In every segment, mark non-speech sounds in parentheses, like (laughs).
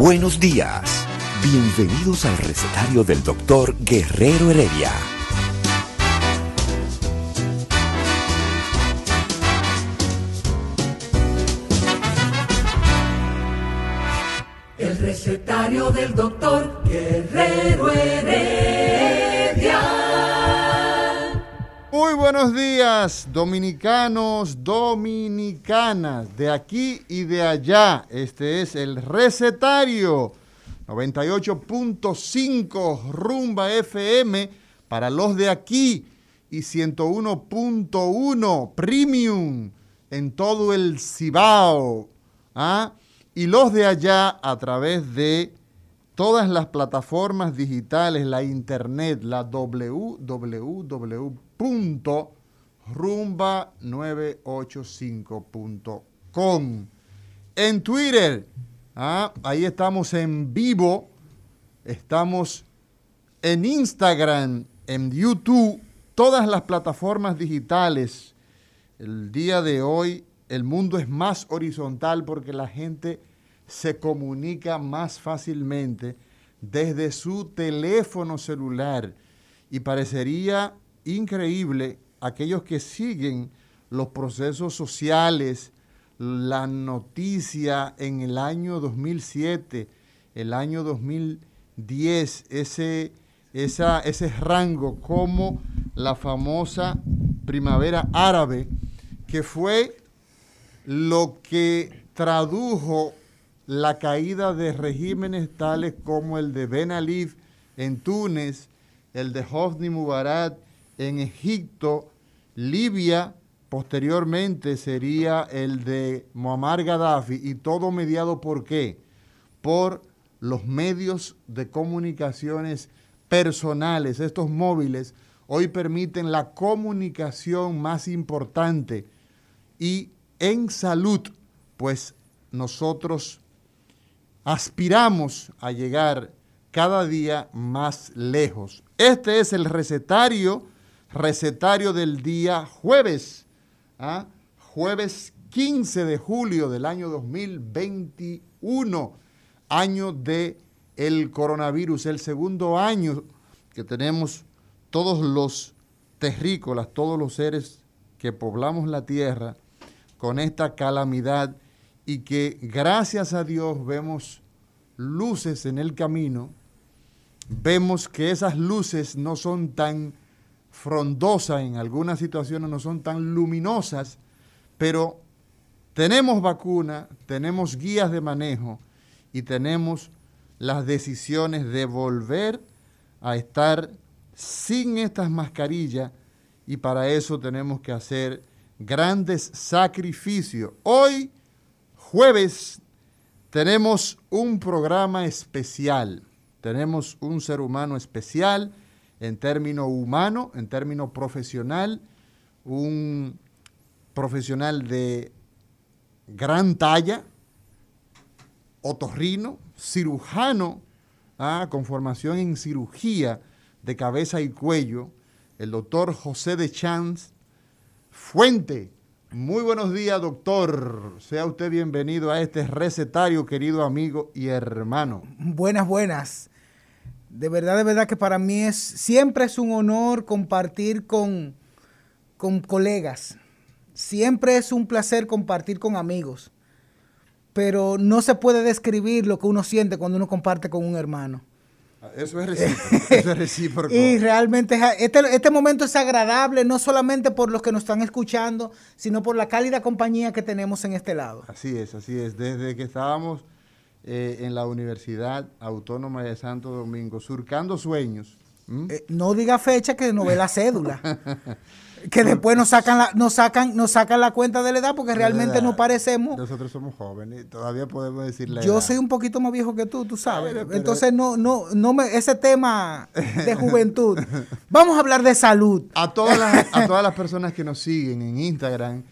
Buenos días. Bienvenidos al recetario del doctor Guerrero Heredia. El recetario del doctor dominicanos, dominicanas, de aquí y de allá. Este es el recetario 98.5 Rumba FM para los de aquí y 101.1 Premium en todo el Cibao. ¿ah? Y los de allá a través de todas las plataformas digitales, la internet, la www.rumba985.com. En Twitter, ¿ah? ahí estamos en vivo, estamos en Instagram, en YouTube, todas las plataformas digitales. El día de hoy el mundo es más horizontal porque la gente se comunica más fácilmente desde su teléfono celular y parecería increíble aquellos que siguen los procesos sociales, la noticia en el año 2007, el año 2010, ese, esa, ese rango como la famosa primavera árabe, que fue lo que tradujo la caída de regímenes tales como el de Ben Ali en Túnez, el de Hosni Mubarak en Egipto, Libia, posteriormente sería el de Muammar Gaddafi y todo mediado por qué? Por los medios de comunicaciones personales, estos móviles, hoy permiten la comunicación más importante y en salud, pues nosotros aspiramos a llegar cada día más lejos. Este es el recetario, recetario del día jueves, ¿ah? jueves 15 de julio del año 2021, año de el coronavirus, el segundo año que tenemos todos los terrícolas, todos los seres que poblamos la tierra, con esta calamidad y que gracias a Dios vemos luces en el camino, vemos que esas luces no son tan frondosas, en algunas situaciones no son tan luminosas, pero tenemos vacuna, tenemos guías de manejo y tenemos las decisiones de volver a estar sin estas mascarillas y para eso tenemos que hacer grandes sacrificios. Hoy, jueves, tenemos un programa especial. Tenemos un ser humano especial en término humano, en término profesional, un profesional de gran talla, otorrino, cirujano, ah, con formación en cirugía de cabeza y cuello, el doctor José de Chance, Fuente. Muy buenos días, doctor. Sea usted bienvenido a este recetario, querido amigo y hermano. Buenas, buenas. De verdad, de verdad que para mí es siempre es un honor compartir con, con colegas. Siempre es un placer compartir con amigos. Pero no se puede describir lo que uno siente cuando uno comparte con un hermano. Eso es recíproco. eso es recíproco. (laughs) y realmente este, este momento es agradable, no solamente por los que nos están escuchando, sino por la cálida compañía que tenemos en este lado. Así es, así es. Desde que estábamos eh, en la Universidad Autónoma de Santo Domingo, surcando sueños, Eh, no diga fecha que no ve la cédula. (laughs) que después nos sacan la, nos sacan, nos sacan la cuenta de la edad porque realmente no parecemos. Nosotros somos jóvenes, todavía podemos decirle. Yo soy un poquito más viejo que tú, tú sabes. Entonces no, no, no me, ese tema de juventud. (laughs) Vamos a hablar de salud. A todas las, a todas las personas que nos siguen en Instagram,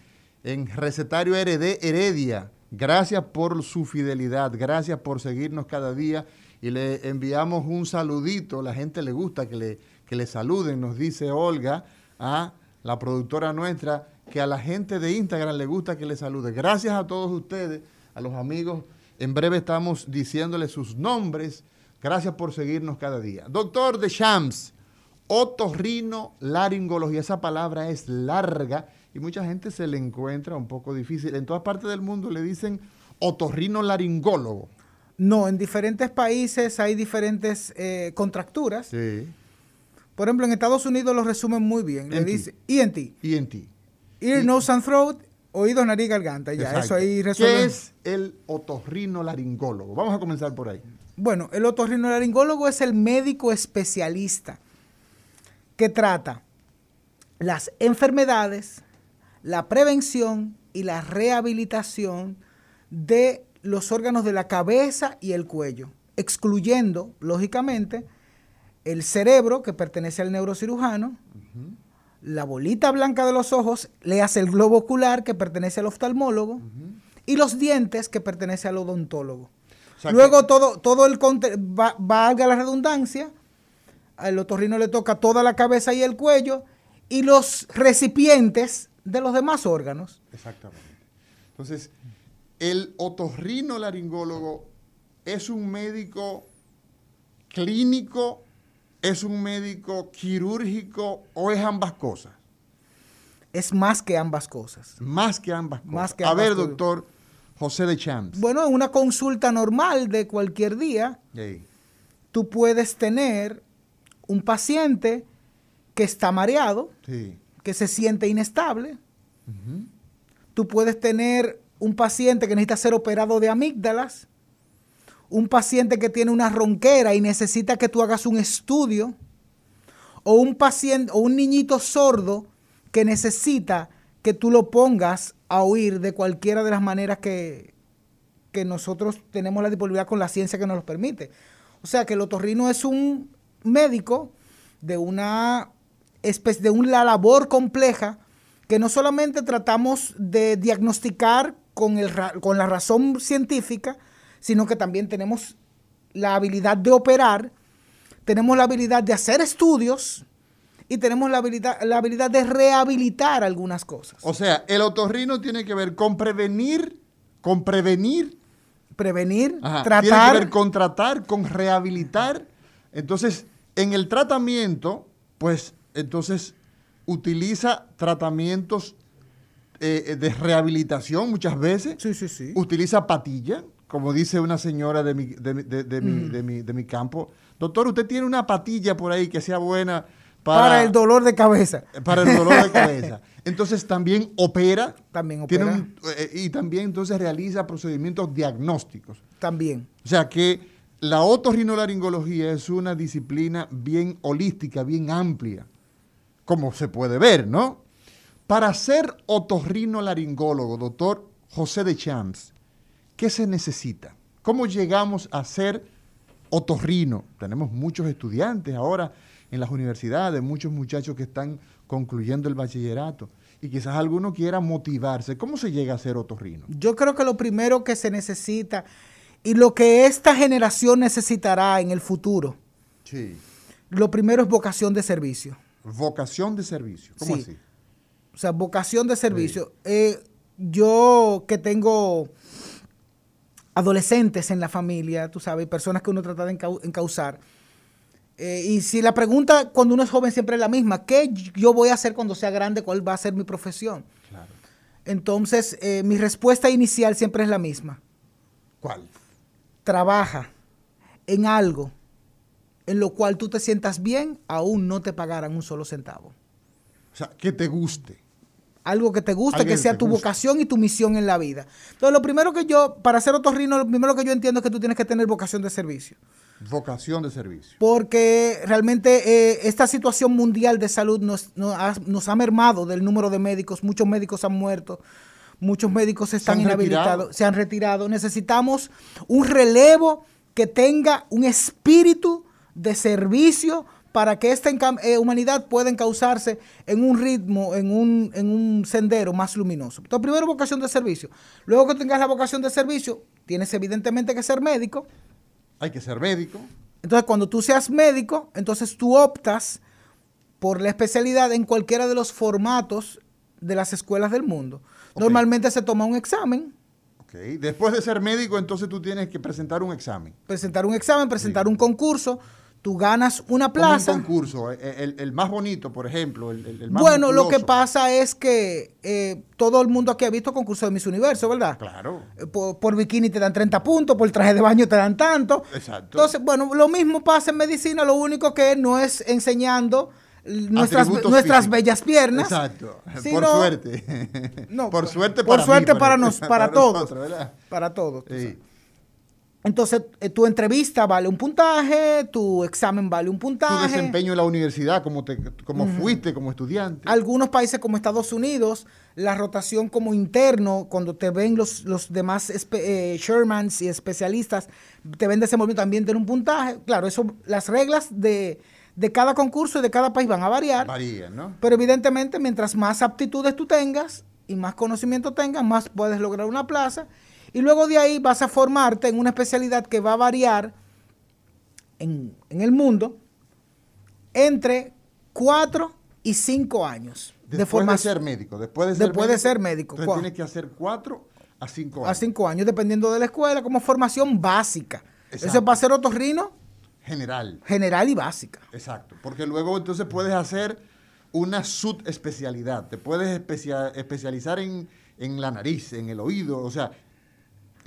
en Recetario RD Heredia, gracias por su fidelidad, gracias por seguirnos cada día y le enviamos un saludito. La gente le gusta que le, que le saluden, nos dice Olga. a la productora nuestra, que a la gente de Instagram le gusta que le salude. Gracias a todos ustedes, a los amigos. En breve estamos diciéndoles sus nombres. Gracias por seguirnos cada día. Doctor de Shams, otorrino laringología. Esa palabra es larga y mucha gente se le encuentra un poco difícil. En todas partes del mundo le dicen otorrino laringólogo. No, en diferentes países hay diferentes eh, contracturas. Sí. Por ejemplo, en Estados Unidos lo resumen muy bien. Le dice ENT. ENT. Ear, nose and throat, oído, nariz, garganta. Ya, eso ahí resuelve. ¿Qué es el otorrinolaringólogo? Vamos a comenzar por ahí. Bueno, el otorrinolaringólogo es el médico especialista que trata las enfermedades, la prevención y la rehabilitación de los órganos de la cabeza y el cuello, excluyendo, lógicamente, el cerebro, que pertenece al neurocirujano, la bolita blanca de los ojos, le hace el globo ocular, que pertenece al oftalmólogo, y los dientes, que pertenece al odontólogo. Luego todo, todo el va, valga la redundancia, al otorrino le toca toda la cabeza y el cuello, y los recipientes de los demás órganos. Exactamente. Entonces, el otorrino laringólogo es un médico clínico ¿Es un médico quirúrgico o es ambas cosas? Es más que ambas cosas. Más que ambas cosas. A ver, doctor José de Champs. Bueno, en una consulta normal de cualquier día, tú puedes tener un paciente que está mareado, que se siente inestable. Tú puedes tener un paciente que necesita ser operado de amígdalas un paciente que tiene una ronquera y necesita que tú hagas un estudio, o un paciente o un niñito sordo que necesita que tú lo pongas a oír de cualquiera de las maneras que, que nosotros tenemos la disponibilidad con la ciencia que nos lo permite. O sea que el otorrino es un médico de una de una labor compleja que no solamente tratamos de diagnosticar con, el, con la razón científica, sino que también tenemos la habilidad de operar, tenemos la habilidad de hacer estudios y tenemos la habilidad, la habilidad de rehabilitar algunas cosas. O sea, el otorrino tiene que ver con prevenir, con prevenir. Prevenir, tratar. Tiene que ver con tratar, con rehabilitar. Entonces, en el tratamiento, pues entonces utiliza tratamientos eh, de rehabilitación muchas veces. Sí, sí, sí. Utiliza patilla como dice una señora de mi, de, de, mi, mm. de, mi, de mi campo, doctor, usted tiene una patilla por ahí que sea buena para, para el dolor de cabeza. Para el dolor de cabeza. (laughs) Entonces también opera. También opera. Eh, y también entonces realiza procedimientos diagnósticos. También. O sea que la otorrinolaringología es una disciplina bien holística, bien amplia, como se puede ver, ¿no? Para ser otorrinolaringólogo, doctor José de Champs, ¿Qué se necesita? ¿Cómo llegamos a ser otorrino? Tenemos muchos estudiantes ahora en las universidades, muchos muchachos que están concluyendo el bachillerato y quizás alguno quiera motivarse. ¿Cómo se llega a ser otorrino? Yo creo que lo primero que se necesita y lo que esta generación necesitará en el futuro, sí. lo primero es vocación de servicio. Vocación de servicio, ¿cómo así? O sea, vocación de servicio. Eh, yo que tengo adolescentes en la familia, tú sabes, personas que uno trata de encauzar. Eh, y si la pregunta cuando uno es joven siempre es la misma, ¿qué yo voy a hacer cuando sea grande? ¿Cuál va a ser mi profesión? Claro. Entonces, eh, mi respuesta inicial siempre es la misma. ¿Cuál? Trabaja en algo en lo cual tú te sientas bien, aún no te pagaran un solo centavo. O sea, que te guste. algo que te guste, que sea tu guste. vocación y tu misión en la vida. Entonces, lo primero que yo, para ser otorrino, lo primero que yo entiendo es que tú tienes que tener vocación de servicio. Vocación de servicio. Porque realmente eh, esta situación mundial de salud nos, nos ha, nos ha mermado del número de médicos. Muchos médicos han muerto, muchos médicos están inhabilitados, retirado. se han retirado. Necesitamos un relevo que tenga un espíritu de servicio para que esta eh, humanidad pueda encauzarse en un ritmo, en un, en un sendero más luminoso. Entonces, primero vocación de servicio. Luego que tengas la vocación de servicio, tienes evidentemente que ser médico. Hay que ser médico. Entonces, cuando tú seas médico, entonces tú optas por la especialidad en cualquiera de los formatos de las escuelas del mundo. Normalmente se toma un examen, Ok. Después de ser médico, entonces tú tienes que presentar un examen. presentar un examen, presentar un concurso, tú ganas una Como un plaza. concurso. eh, El, el más bonito, por ejemplo. El, el- más Bueno, lo que pasa es que eh, todo el mundo aquí ha visto concursos de Miss Universo, ¿verdad? Claro. Eh, Por, por bikini te dan 30 puntos, por traje de baño te dan tanto. Exacto. Entonces, bueno, lo mismo pasa en medicina, lo único que no es enseñando nuestras, Atributos nuestras físicos. bellas piernas. Exacto. sino- por suerte. No, por suerte por para suerte mí, para, ejemplo. nos, (laughs) para, todos. Para todos. Sí. Entonces, eh, tu entrevista vale un puntaje, tu examen vale un Tu puntaje. desempeño en la universidad, como, te, como fuiste como estudiante. Algunos países como Estados Unidos, la rotación como interno, cuando te ven los, los demás eh, Shermans y especialistas, te ven desenvolviendo también tiene un puntaje. Claro, eso, las reglas de, de cada concurso y de cada país van a variar. Varía, ¿no? Pero evidentemente, mientras más aptitudes tú tengas y más conocimiento tengas, más puedes lograr una plaza. Y luego de ahí vas a formarte en una especialidad que va a variar en, en el mundo entre 4 y 5 años Después de, de formación. ser médico. Después de ser Después de ser médico, Entonces tienes que hacer cuatro a cinco A años. 5 años, dependiendo de la escuela, como formación básica. Eso es para ser otorrino General. general y básica. Exacto. Porque luego entonces puedes hacer una subespecialidad. Te puedes especia- especializar en, en la nariz, en el oído, o sea,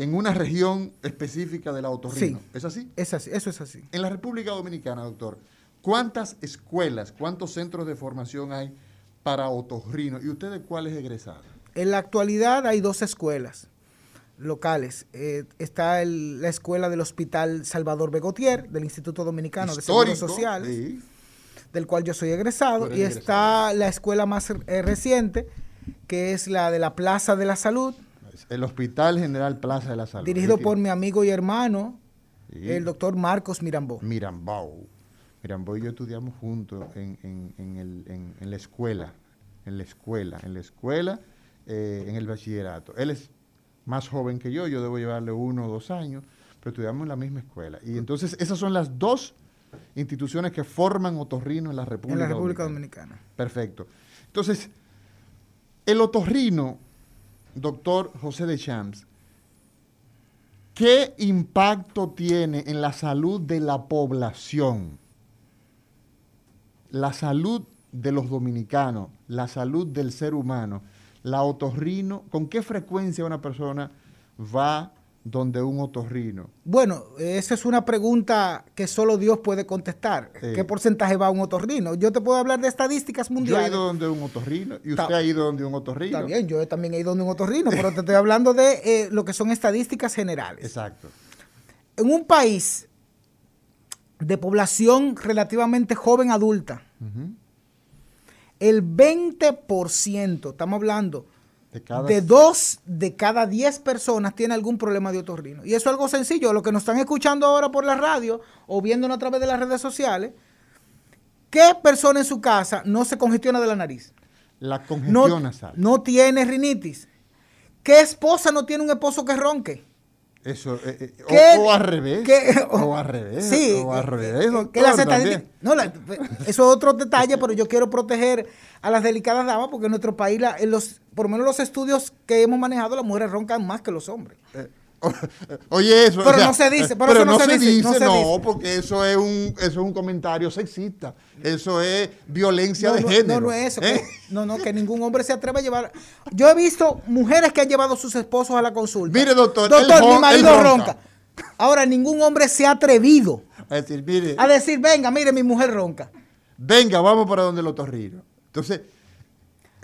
en una región específica del otorrino. Sí. ¿Es así? Es así, eso es así. En la República Dominicana, doctor, ¿cuántas escuelas, cuántos centros de formación hay para otorrino? ¿Y usted de cuáles egresados? En la actualidad hay dos escuelas locales. Eh, está el- la escuela del Hospital Salvador Begotier, del Instituto Dominicano de Seguros Sociales, sí. del cual yo soy egresado. Y está la escuela más eh, reciente, que es la de la Plaza de la Salud, El Hospital General Plaza de la Salud. dirigido por mi amigo y hermano, sí. el doctor Marcos Mirambó. Mirambao. Mirambao y yo estudiamos juntos en, en- en el- en- en la escuela, en la escuela, en la escuela, eh, en el bachillerato. Él es más joven que yo, yo debo llevarle uno o dos años, pero estudiamos en la misma escuela. Y entonces esas son las dos instituciones que forman otorrino en la República En la República Dominicana. Dominicana. Perfecto. Entonces, el otorrino, doctor José de Champs, ¿qué impacto tiene en la salud de la población? La salud de los dominicanos, la salud del ser humano, la otorrino, ¿con qué frecuencia una persona va donde un otorrino? Bueno, esa es una pregunta que solo Dios puede contestar. Sí. ¿Qué porcentaje va a un otorrino? Yo te puedo hablar de estadísticas Yo he mundiales. ido donde un otorrino y Ta- usted ha ido donde un otorrino. Bien, yo también he ido donde un otorrino, pero te estoy hablando de eh, lo que son estadísticas generales. Exacto. En un país de población relativamente joven adulta, Ujú. el 20%, estamos hablando, De cada de dos de cada 10 personas tiene algún problema de otorrino. Y eso es algo sencillo. Lo que nos están escuchando ahora por la radio o viéndonos a través de las redes sociales, ¿qué persona en su casa no se congestiona de la nariz? La No, congestión nasal. no tiene rinitis. ¿Qué esposa no tiene un esposo que ronque? Eso, eh, eh, o- ¿Qué- o, al revés. o al revés. Sí, O al revés. doctor, que no, la- eso es otro detalle, pero yo quiero proteger a las delicadas damas porque en nuestro país, la- en los, por lo menos los estudios que hemos manejado, las mujeres roncan más que los hombres. Eh, (laughs) Oye, eso. Pero no se dice, pero eso no se dice, no se no, dice. porque eso es un, eso es un comentario sexista. Eso es violencia No, de género. no, no es eso. ¿eh? que- no, no, que ningún hombre se atreva a llevar. Yo he visto mujeres que han llevado a sus esposos a la consulta. Mire, doctor, Doctor, mi marido ronca. ronca. Ahora, ningún hombre se ha atrevido Es decir, mire, a decir, venga, mire, mi mujer ronca. venga, vamos para donde el otorrino. Entonces,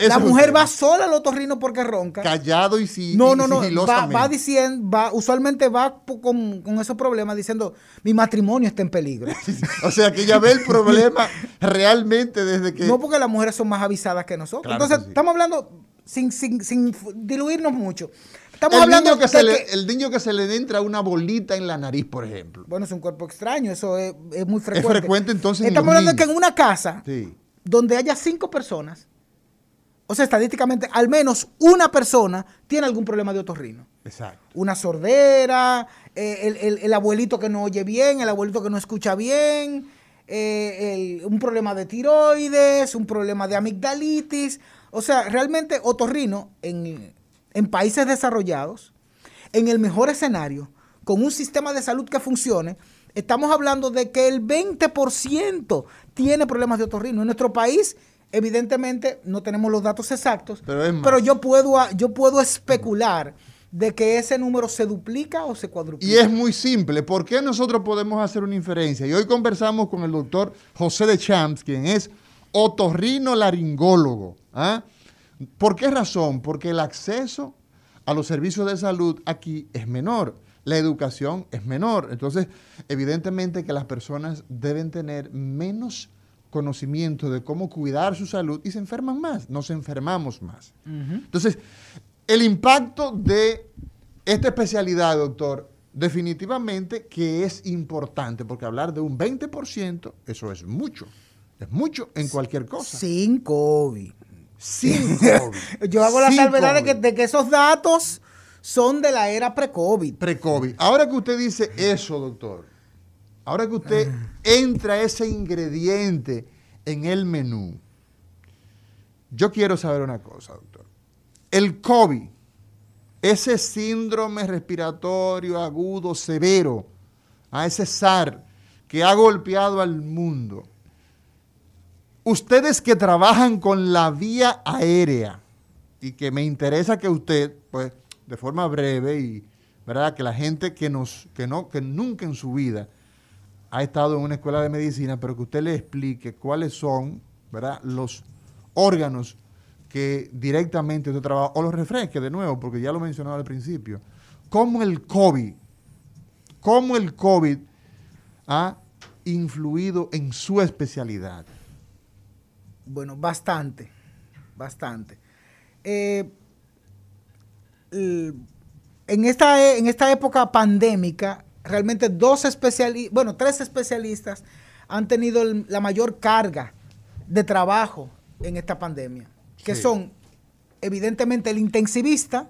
La es mujer va sola al otorrino porque ronca. Callado y, si, No, no, no. Va, diciendo, va, usualmente va con, con esos problemas diciendo, mi matrimonio está en peligro. (laughs) O sea, que ella ve el problema realmente desde que... No porque las mujeres son más avisadas que nosotros. Claro Entonces, que sí. estamos hablando sin, sin, sin diluirnos mucho. Estamos el, hablando niño que de se le, que- el niño que se le entra una bolita en la nariz, por ejemplo. Bueno, es un cuerpo extraño, eso es, es muy frecuente. frecuente, entonces, en Estamos hablando de que en una casa Sí. donde haya cinco personas, o sea, estadísticamente, al menos una persona tiene algún problema de otorrino. Exacto. Una sordera, eh, el, el- el abuelito que no oye bien, el abuelito que no escucha bien, eh, el- un problema de tiroides, un problema de amigdalitis. O sea, realmente otorrino en, en países desarrollados, en el mejor escenario, con un sistema de salud que funcione, estamos hablando de que el 20% tiene problemas de otorrino. En nuestro país, evidentemente, no tenemos los datos exactos, Pero es más. pero yo puedo, yo puedo especular de que ese número se duplica o se cuadruplica. Y es muy simple. ¿Por qué nosotros podemos hacer una inferencia? Y hoy conversamos con el doctor José de Champs, quien es otorrino laringólogo. ¿ah? ¿Por qué razón? Porque el acceso a los servicios de salud aquí es menor. La educación es menor. Entonces, evidentemente que las personas deben tener menos conocimiento de cómo cuidar su salud y se enferman más, nos enfermamos más. Entonces, el impacto de esta especialidad, doctor, definitivamente que es importante, porque hablar de un 20%, eso es mucho. Es mucho en cualquier cosa. Sin COVID. Sin (laughs) COVID. Yo hago la salvedad de que, de que esos datos son de la era pre-COVID. Pre-COVID. Ahora que usted dice eso, doctor, ahora que usted entra ese ingrediente en el menú, yo quiero saber una cosa, doctor. El COVID, ese síndrome respiratorio agudo severo, a ese SAR que ha golpeado al mundo, ustedes que trabajan con la vía aérea y que me interesa que usted, pues, de forma breve y, ¿verdad? Que la gente que nos, que no, que nunca en su vida ha estado en una escuela de medicina, pero que usted le explique cuáles son, ¿verdad? Los órganos que directamente usted trabaja, o los refresque de nuevo, porque ya lo mencionaba al principio, cómo el COVID, cómo el COVID ha influido en su especialidad. Bueno, bastante, bastante. Eh, en, esta, en esta época pandémica, realmente dos especialistas, bueno, tres especialistas han tenido la mayor carga de trabajo en esta pandemia, que Sí. son evidentemente el intensivista,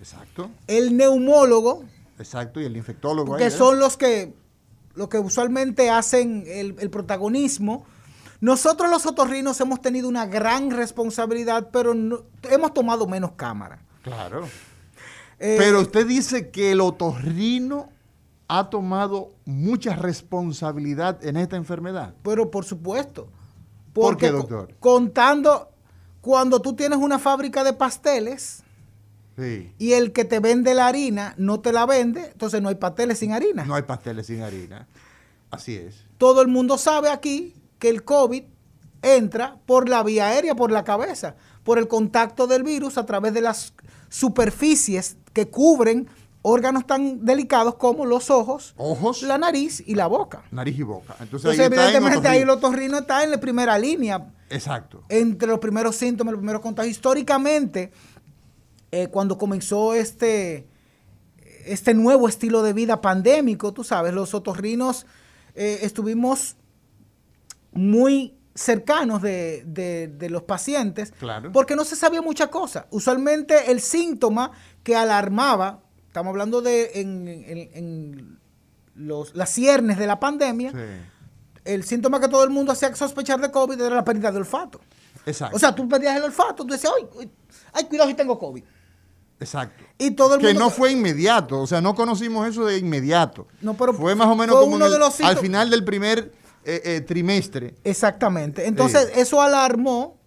Exacto, el neumólogo, exacto, y el infectólogo. que ¿verdad? son los que, los que usualmente hacen el, el protagonismo. Nosotros los otorrinos hemos tenido una gran responsabilidad, pero no- hemos tomado menos cámara. Claro. Eh, Pero usted dice que el otorrino ha tomado mucha responsabilidad en esta enfermedad. Pero por supuesto. ¿Por qué, Porque doctor? Contando, cuando tú tienes una fábrica de pasteles Sí. y el que te vende la harina no te la vende, entonces no hay pasteles sin harina. No hay pasteles sin harina. Así es. Todo el mundo sabe aquí que el COVID entra por la vía aérea, por la cabeza, por el contacto del virus a través de las superficies que cubren órganos tan delicados como los ojos, Ojos, la nariz y la boca. nariz y boca. Entonces, ahí evidentemente, ahí el otorrino. otorrino está en la primera línea, Exacto. entre los primeros síntomas, los primeros contagios. Históricamente, eh, cuando comenzó este, este nuevo estilo de vida pandémico, tú sabes, los otorrinos eh, estuvimos muy cercanos de, de- de los pacientes Claro. porque no se sabía mucha cosa. Usualmente el síntoma que alarmaba, estamos hablando de en, en- en los, las ciernes de la pandemia, Sí. el síntoma que todo el mundo hacía sospechar de COVID era la pérdida de olfato. Exacto. O sea, tú perdías el olfato, tú decías, ay, ay, cuidado si tengo COVID. Exacto. Y todo el que mundo... no fue inmediato, o sea, no conocimos eso de inmediato. No, pero fue más o menos como en uno el- de los al final del primer eh, eh, trimestre. Exactamente. Entonces, eso alarmó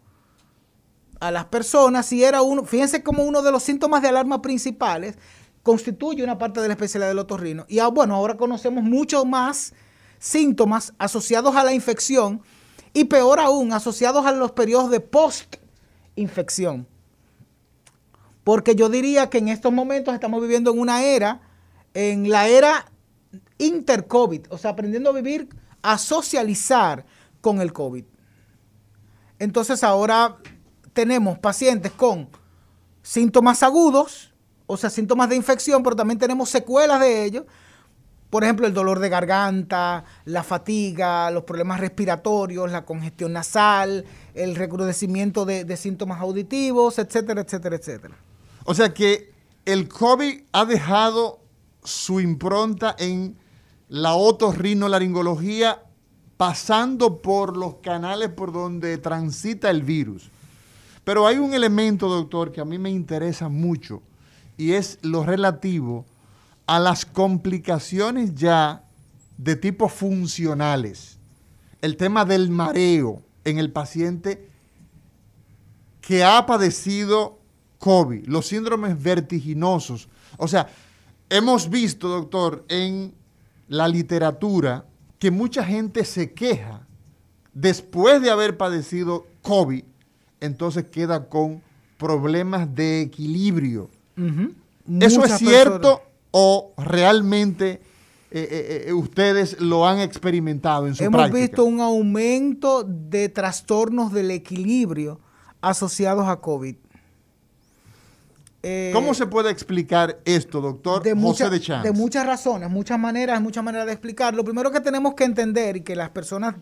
a las personas y era uno, fíjense como uno de los síntomas de alarma principales constituye una parte de la especialidad del otorrino. Y ah, bueno, ahora conocemos mucho más síntomas asociados a la infección y peor aún, asociados a los periodos de post infección. Porque yo diría que en estos momentos estamos viviendo en una era, en la era inter-COVID, o sea, aprendiendo a vivir, a socializar con el COVID. Entonces ahora tenemos pacientes con síntomas agudos, o sea, síntomas de infección, pero también tenemos secuelas de ellos. Por ejemplo, el dolor de garganta, la fatiga, los problemas respiratorios, la congestión nasal, el recrudecimiento de, de síntomas auditivos, etcétera, etcétera, etcétera. O sea que el COVID ha dejado su impronta en la otorrinolaringología pasando por los canales por donde transita el virus. Pero hay un elemento, doctor, que a mí me interesa mucho y es lo relativo a las complicaciones ya de tipo funcionales. El tema del mareo en el paciente que ha padecido COVID, los síndromes vertiginosos. O sea, hemos visto, doctor, en la literatura que mucha gente se queja después de haber padecido COVID, entonces queda con problemas de equilibrio. ¿Eso es cierto o realmente eh, eh, eh, ustedes lo han experimentado en su Hemos práctica? visto un aumento de trastornos del equilibrio asociados a COVID. Eh, ¿Cómo se puede explicar esto, doctor de, José de Chance? de muchas razones, muchas maneras, muchas maneras de explicar. Lo primero que tenemos que entender y que las personas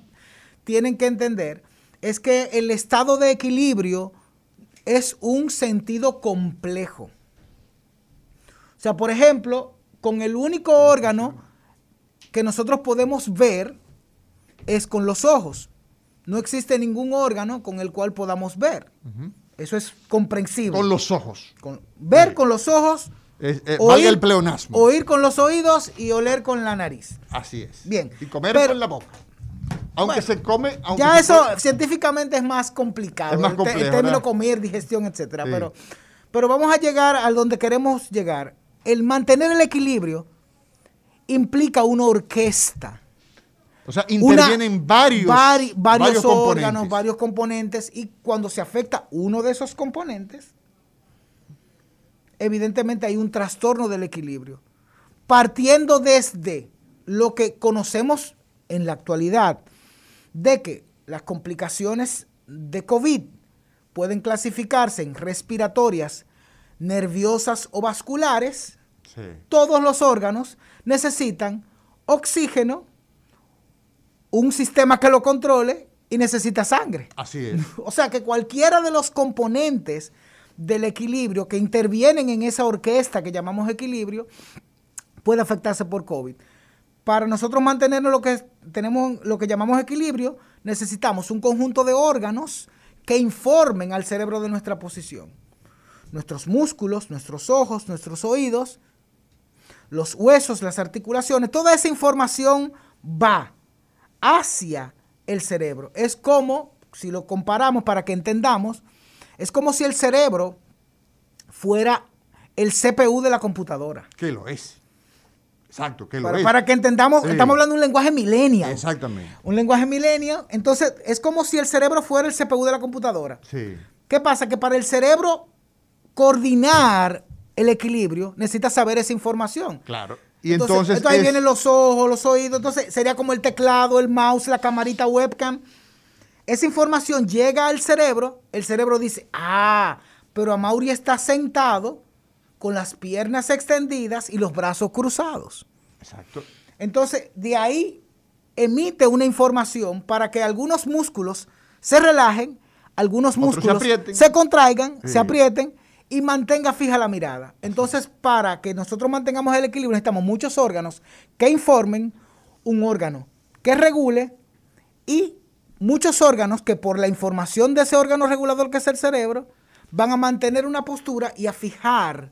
tienen que entender es que el estado de equilibrio es un sentido complejo. O sea, por ejemplo, con el único órgano que nosotros podemos ver es con los ojos. No existe ningún órgano con el cual podamos ver. Eso es comprensible. Con los ojos. Con- ver Sí. con los ojos, Es- eh, valga el pleonasmo. oír con los oídos y oler con la nariz. Así es. Bien. Y comer Pero- con la boca. Aunque Bueno, se come. Aunque ya se eso científicamente es más complicado. Es más el te- el, complejo, término ¿verdad? comer, digestión, etcétera. Sí. Pero, pero vamos a llegar a donde queremos llegar. El mantener el equilibrio implica una orquesta. O sea, Una- intervienen varios, vari- varios, varios órganos, componentes. varios componentes, y cuando se afecta uno de esos componentes, evidentemente hay un trastorno del equilibrio. Partiendo desde lo que conocemos en la actualidad, de que las complicaciones de COVID pueden clasificarse en respiratorias, nerviosas o vasculares, Sí. todos los órganos necesitan oxígeno, un sistema que lo controle y necesita sangre. Así (laughs) es. O sea que cualquiera de los componentes del equilibrio que intervienen en esa orquesta que llamamos equilibrio puede afectarse por COVID. Para nosotros mantenernos lo que tenemos lo que llamamos equilibrio, necesitamos un conjunto de órganos que informen al cerebro de nuestra posición. Nuestros músculos, nuestros ojos, nuestros oídos, los huesos, las articulaciones, toda esa información va hacia el cerebro. Es como, si lo comparamos para que entendamos, es como si el cerebro fuera el CPU de la computadora. Que lo es. Exacto, que lo Para, es. para que entendamos, Sí. estamos hablando de un lenguaje millennial. Exactamente. Un lenguaje millennial. Entonces, es como si el cerebro fuera el CPU de la computadora. Sí. ¿Qué pasa? Que para el cerebro coordinar el equilibrio, necesita saber esa información. Claro. Y entonces. ahí es- vienen los ojos, los oídos. Entonces sería como el teclado, el mouse, la camarita webcam. Esa información llega al cerebro. El cerebro dice, ah, pero Amaury está sentado con las piernas extendidas y los brazos cruzados. Exacto. Entonces, de ahí emite una información para que algunos músculos se relajen, algunos Otros músculos se contraigan, Sí. se aprieten y mantenga fija la mirada. Entonces, para que nosotros mantengamos el equilibrio, necesitamos muchos órganos que informen, un órgano que regule y muchos órganos que por la información de ese órgano regulador que es el cerebro, van a mantener una postura y a fijar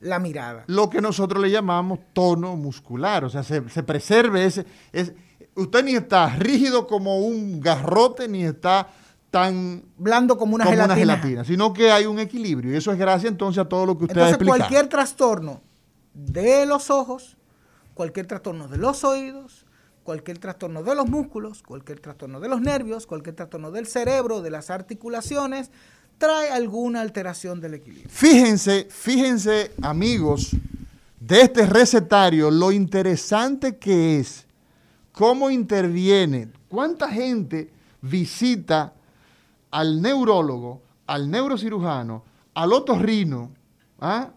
la mirada. Lo que nosotros le llamamos tono muscular. O sea, se, se preserve ese. es- usted ni está rígido como un garrote, ni está tan Blando como una como gelatina. una gelatina, sino que hay un equilibrio. Y eso es gracias entonces a todo lo que usted ha Entonces, explicado. cualquier trastorno de los ojos, cualquier trastorno de los oídos, cualquier trastorno de los músculos, cualquier trastorno de los nervios, cualquier trastorno del cerebro, de las articulaciones, trae alguna alteración del equilibrio. Fíjense, fíjense, amigos, de este recetario, lo interesante que es, cómo interviene, cuánta gente visita al neurólogo, al neurocirujano, al otorrino, ¿ah?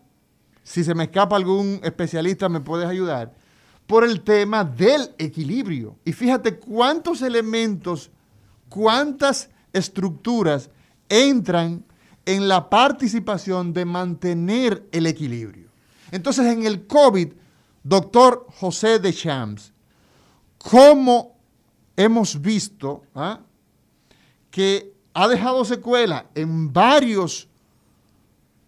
si se me escapa algún especialista me puedes ayudar, por el tema del equilibrio. Y fíjate cuántos elementos, cuántas estructuras entran en la participación de mantener el equilibrio. Entonces, en el COVID, doctor José de Champs, ¿cómo hemos visto ah, que ha dejado secuela en varios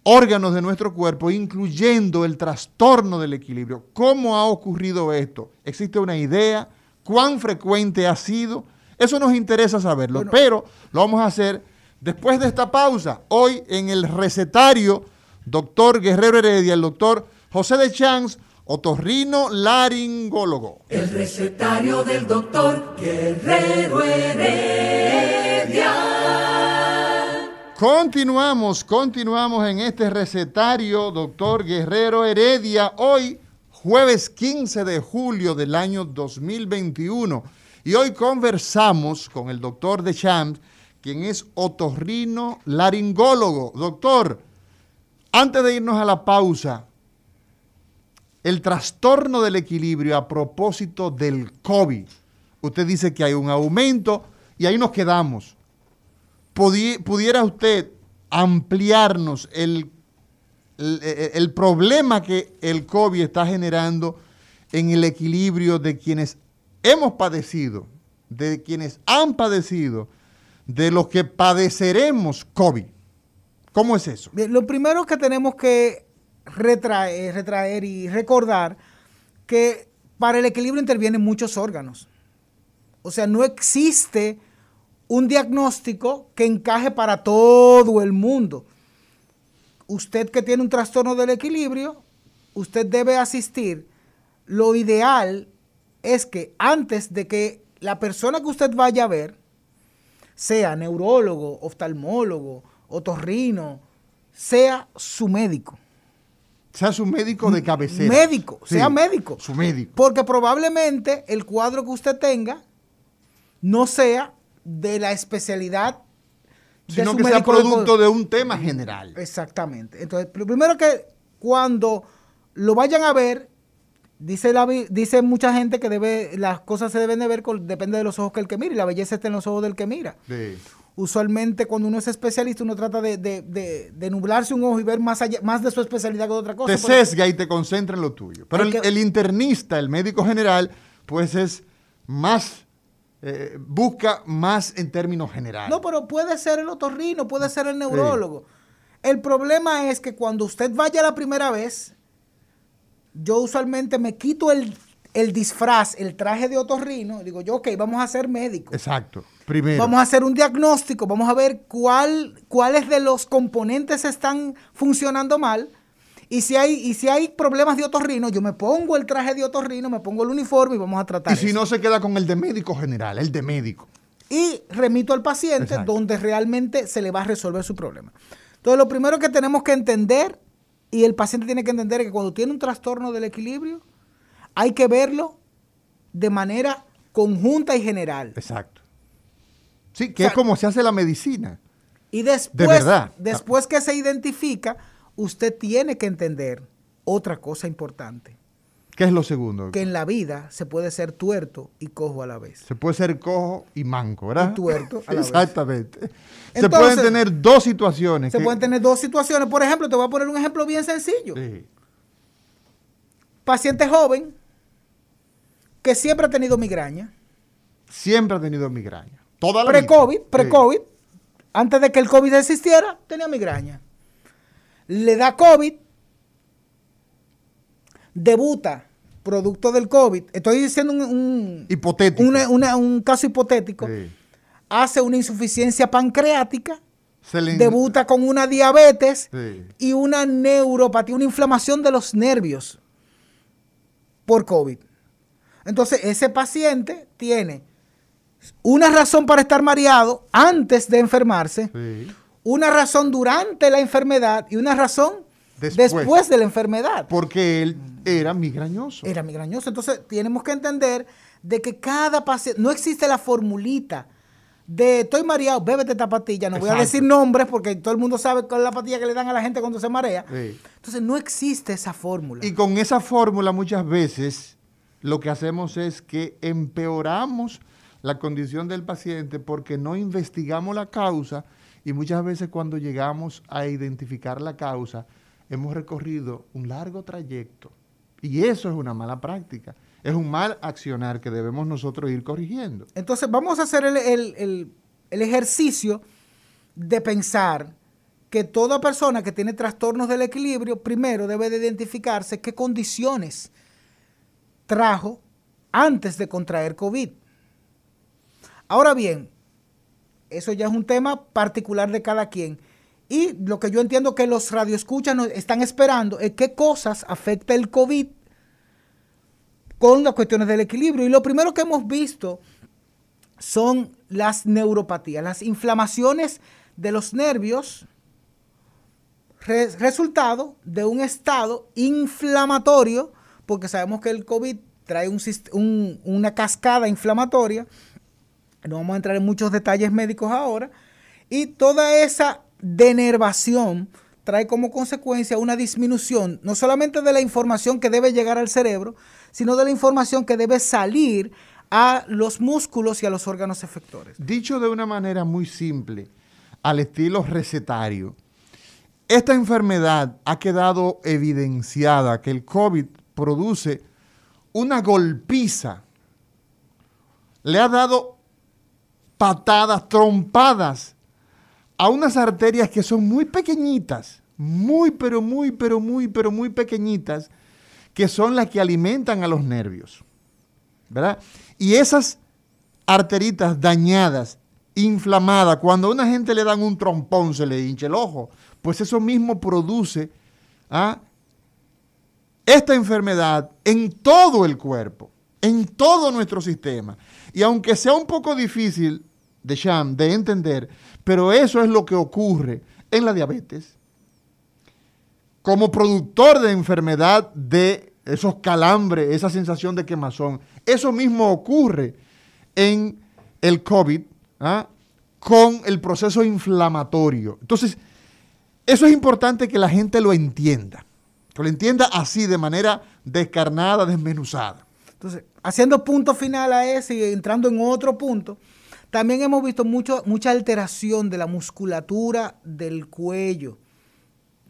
órganos de nuestro cuerpo, incluyendo el trastorno del equilibrio. ¿Cómo ha ocurrido esto? ¿Existe una idea? ¿Cuán frecuente ha sido? Eso nos interesa saberlo, pero lo vamos a hacer después de esta pausa. Hoy en el recetario, doctor Guerrero Heredia, el doctor José de Chance, otorrino laringólogo. El recetario del doctor Guerrero Heredia. Continuamos, continuamos en este recetario, doctor Guerrero Heredia, hoy jueves 15 de julio del año 2021. Y hoy conversamos con el doctor de Champs, quien es otorrino laringólogo. Doctor, antes de irnos a la pausa, el trastorno del equilibrio a propósito del COVID. Usted dice que hay un aumento y ahí nos quedamos. ¿Pudiera usted ampliarnos el, el, problema que el COVID está generando en el equilibrio de quienes hemos padecido, de quienes han padecido, de los que padeceremos COVID? ¿Cómo es eso? lo primero que tenemos que retraer, retraer y recordar que para el equilibrio intervienen muchos órganos. O sea, no existe un diagnóstico que encaje para todo el mundo. Usted que tiene un trastorno del equilibrio, usted debe asistir. Lo ideal es que antes de que la persona que usted vaya a ver, sea neurólogo, oftalmólogo, otorrino, sea su médico. Sea su médico de cabecera. Médico, sea médico. Su médico. Porque probablemente el cuadro que usted tenga no sea de la especialidad de sino que sea producto de, un tema general. Exactamente. Entonces, lo primero que cuando lo vayan a ver, dice, la, dice mucha gente que debe, las cosas se deben de ver, con, depende de los ojos que el que mira, y la belleza está en los ojos del que mira. Sí usualmente cuando uno es especialista uno trata de, nublarse un ojo y ver más allá, más de su especialidad que de otra cosa. Te sesga y te concentra en lo tuyo. Pero el, internista, el médico general, pues es más, eh, busca más en términos generales. No, pero puede ser el otorrino, puede ser el neurólogo. El problema es que cuando usted vaya la primera vez, yo usualmente me quito el, el disfraz, el traje de otorrino, digo yo, ok, vamos a ser médicos. Exacto. Primero. Vamos a hacer un diagnóstico, vamos a ver cuál, cuáles de los componentes están funcionando mal. Y si, hay, y si hay problemas de otorrino, yo me pongo el traje de otorrino, me pongo el uniforme y vamos a tratar. Y si no se queda con el de médico general, el de médico. Y remito al paciente donde realmente se le va a resolver su problema. Entonces, lo primero que tenemos que entender, y el paciente tiene que entender, es que cuando tiene un trastorno del equilibrio, hay que verlo de manera conjunta y general. Exacto. Sí, que es como se hace la medicina. Y después, de verdad. después que se identifica, usted tiene que entender otra cosa importante. ¿Qué es lo segundo? Que en la vida se puede ser tuerto y cojo a la vez. Se puede ser cojo y manco, ¿verdad? Y tuerto a la (laughs) Exactamente. se pueden tener dos situaciones. Se pueden tener dos situaciones. Por ejemplo, te voy a poner un ejemplo bien sencillo. Sí. Paciente joven que siempre ha tenido migraña. Siempre ha tenido migraña. Pre-COVID, pre-COVID, antes de que el COVID existiera, tenía migraña. Le da COVID, debuta producto del COVID. Estoy diciendo un, hipotético. un caso hipotético. Hace una insuficiencia pancreática. debuta con una diabetes y una neuropatía, una inflamación de los nervios por COVID. Entonces, ese paciente tiene una razón para estar mareado antes de enfermarse, una razón durante la enfermedad y una razón Después. después, de la enfermedad. Porque él era migrañoso. Era migrañoso. Entonces, tenemos que entender de que cada paciente, no existe la formulita de estoy mareado, bébete esta pastilla. No voy a decir nombres porque todo el mundo sabe cuál es la pastilla que le dan a la gente cuando se marea. Sí. Entonces, no existe esa fórmula. Y con esa fórmula muchas veces lo que hacemos es que empeoramos la condición del paciente porque no investigamos la causa y muchas veces cuando llegamos a identificar la causa hemos recorrido un largo trayecto y eso es una mala práctica, es un mal accionar que debemos nosotros ir corrigiendo. Entonces, vamos a hacer el, el- el- ejercicio de pensar que toda persona que tiene trastornos del equilibrio, primero debe de identificarse qué condiciones trajo antes de contraer COVID. Ahora bien, eso ya es un tema particular de cada quien. Y lo que yo entiendo que los radioescuchas están esperando es qué cosas afecta el COVID con las cuestiones del equilibrio. Y lo primero que hemos visto son las neuropatías, las inflamaciones de los nervios, re- resultado de un estado inflamatorio, porque sabemos que el COVID trae una cascada inflamatoria, no vamos a entrar en muchos detalles médicos ahora, y toda esa denervación trae como consecuencia una disminución no solamente de la información que debe llegar al cerebro, sino de la información que debe salir a los músculos y a los órganos efectores. Dicho de una manera muy simple, al estilo recetario, esta enfermedad ha quedado evidenciada que el COVID produce una golpiza, le ha dado patadas, trompadas a unas arterias que son muy pequeñitas, muy, pero muy, pero muy, pero muy pequeñitas, que son las que alimentan a los nervios. ¿Verdad? Y esas arteritas dañadas, inflamadas, cuando a una gente le dan un trompón, se le hincha el ojo, pues eso mismo produce ¿ah? esta enfermedad en todo el cuerpo, en todo nuestro sistema. Y aunque sea un poco difícil de Sham, de entender, pero eso es lo que ocurre en la diabetes, como productor de enfermedad de esos calambres, esa sensación de quemazón. Eso mismo ocurre en el COVID ¿ah? con el proceso inflamatorio. Entonces, eso es importante que la gente lo entienda, que lo entienda así, de manera descarnada, desmenuzada. Entonces, haciendo punto final a ese y entrando en otro punto, también hemos visto mucho, mucha alteración de la musculatura del cuello,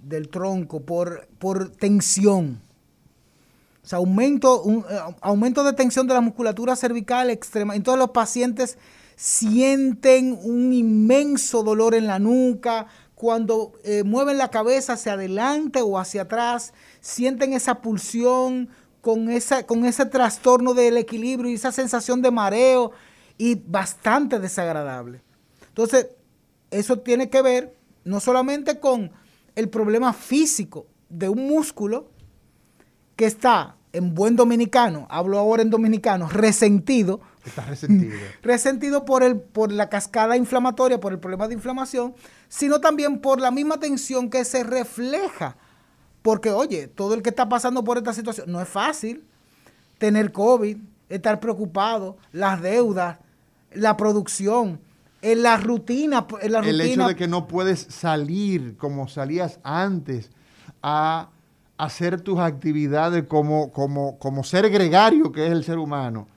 del tronco, por, por tensión. O sea, aumento, un, eh, aumento de tensión de la musculatura cervical extrema. Entonces los pacientes sienten un inmenso dolor en la nuca. Cuando eh, mueven la cabeza hacia adelante o hacia atrás, sienten esa pulsión con, esa, con ese trastorno del equilibrio y esa sensación de mareo y bastante desagradable. Entonces, eso tiene que ver no solamente con el problema físico de un músculo que está en buen dominicano, hablo ahora en dominicano, resentido, Está resentido. (laughs) resentido por, el, por la cascada inflamatoria, por el problema de inflamación, sino también por la misma tensión que se refleja. Porque, oye, todo el que está pasando por esta situación, no es fácil tener COVID, estar preocupado, las deudas, la producción, en la rutina, en la el rutina hecho de que no puedes salir como salías antes a hacer tus actividades como, como, como ser gregario que es el ser humano.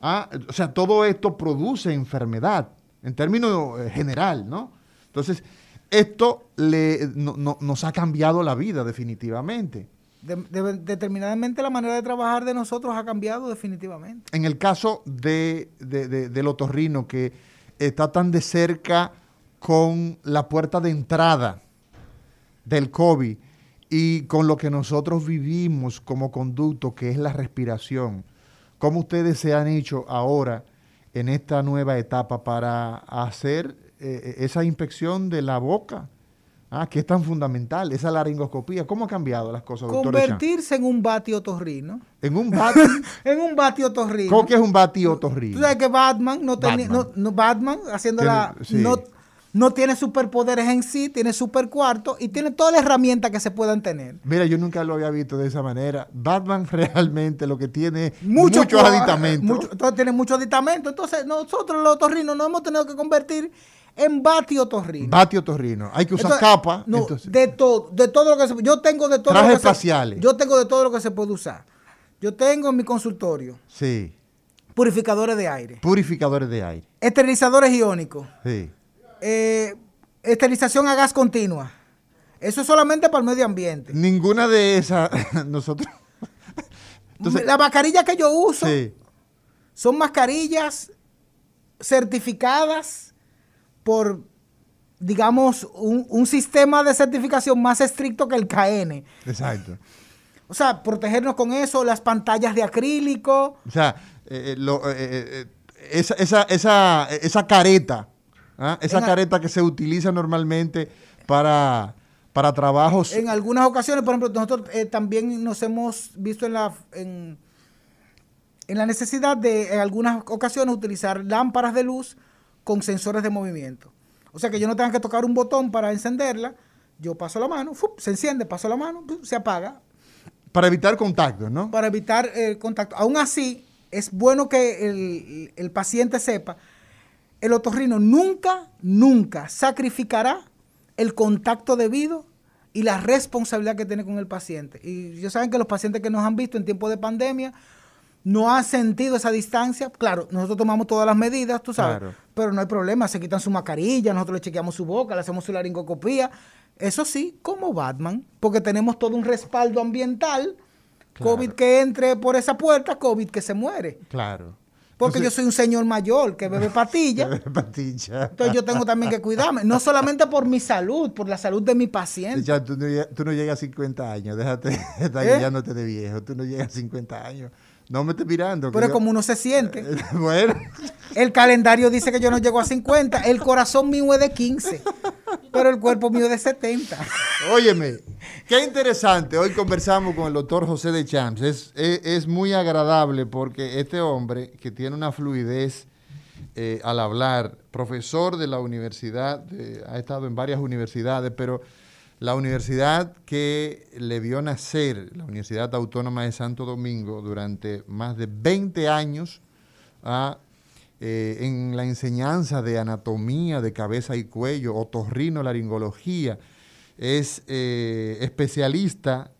Ah, O sea, todo esto produce enfermedad en términos eh, general, ¿no? Entonces, esto le, no- no- nos ha cambiado la vida definitivamente. de- de- determinadamente la manera de trabajar de nosotros ha cambiado definitivamente. En el caso de- del otorrino, que está tan de cerca con la puerta de entrada del COVID y con lo que nosotros vivimos como conducto, que es la respiración, ¿cómo ustedes se han hecho ahora en esta nueva etapa para hacer eh, esa inspección de la boca? Ah, que es tan fundamental, esa laringoscopía. ¿Cómo ha cambiado las cosas, doctor? Convertirse en un batio torrino. En un bati, (laughs) en un batio torrino. ¿cómo que es un bati otorrino? Tú sabes que Batman no tenía, Batman. no, no, Batman haciendo Tiene- la, sí. no, no tiene superpoderes en sí, tiene super cuarto y tiene todas las herramientas que se puedan tener. Mira, yo nunca lo había visto de esa manera. Batman (laughs) realmente lo que tiene muchos aditamentos. Mucho, tiene muchos aditamentos. Entonces, nosotros los torrinos nos hemos tenido que convertir en batio torrino. Batio torrino. Hay que usar capa. de todo, de todo lo que se Yo tengo de todo lo que espaciales. yo tengo de todo lo que se puede usar. Yo tengo en mi consultorio. Sí. Purificadores de aire. Purificadores de aire. Esterilizadores iónicos. Sí. Eh, esterilización a gas continua. Eso es solamente para el medio ambiente. Ninguna de esas, (laughs) nosotros. la mascarilla que yo uso son mascarillas certificadas por, digamos, un, sistema de certificación más estricto que el KN. Exacto. O sea, protegernos con eso, las pantallas de acrílico. O sea, eh, eh, esa, esa, esa, esa careta ¿Ah? Esa careta que se utiliza normalmente para, para trabajos. En algunas ocasiones, por ejemplo, nosotros eh, también nos hemos visto en la, en, la necesidad de, en algunas ocasiones, utilizar lámparas de luz con sensores de movimiento. O sea, que yo no tenga que tocar un botón para encenderla, yo paso la mano, se enciende, paso la mano, se apaga. Para evitar contacto, ¿no? Para evitar el eh, contacto. Aún así, es bueno que el, el paciente sepa el otorrino nunca, nunca sacrificará el contacto debido y la responsabilidad que tiene con el paciente. Y yo saben que los pacientes que nos han visto en tiempo de pandemia no han sentido esa distancia. Claro, nosotros tomamos todas las medidas, tú sabes, pero no hay problema, se quitan su mascarilla, nosotros le chequeamos su boca, le hacemos su laringoscopía. Eso sí, como Batman, porque tenemos todo un respaldo ambiental. COVID que entre por esa puerta, COVID que se muere. Claro. Porque yo soy un señor mayor que bebe (laughs) patilla. bebe patilla. Entonces yo tengo también que cuidarme. No solamente por mi salud, por la salud de mi paciente. Ya, tú, no, llegas a 50 años. Déjate (laughs) estar ¿Eh? guiándote de viejo. Tú no llegas a 50 años. No me estés mirando. Pero es como uno se siente. (laughs) bueno. El calendario dice que yo no llego a 50. El corazón mío es de 15. Pero el cuerpo mío es de 70. Óyeme, qué interesante. Hoy conversamos con el doctor José de Champs. Es, es, muy agradable porque este hombre que tiene una fluidez eh, al hablar, profesor de la universidad, ha estado en varias universidades, pero la universidad que le vio nacer, la Universidad Autónoma de Santo Domingo, durante más de 20 años, eh, en la enseñanza de anatomía de cabeza y cuello, otorrino, laringología, es eh, especialista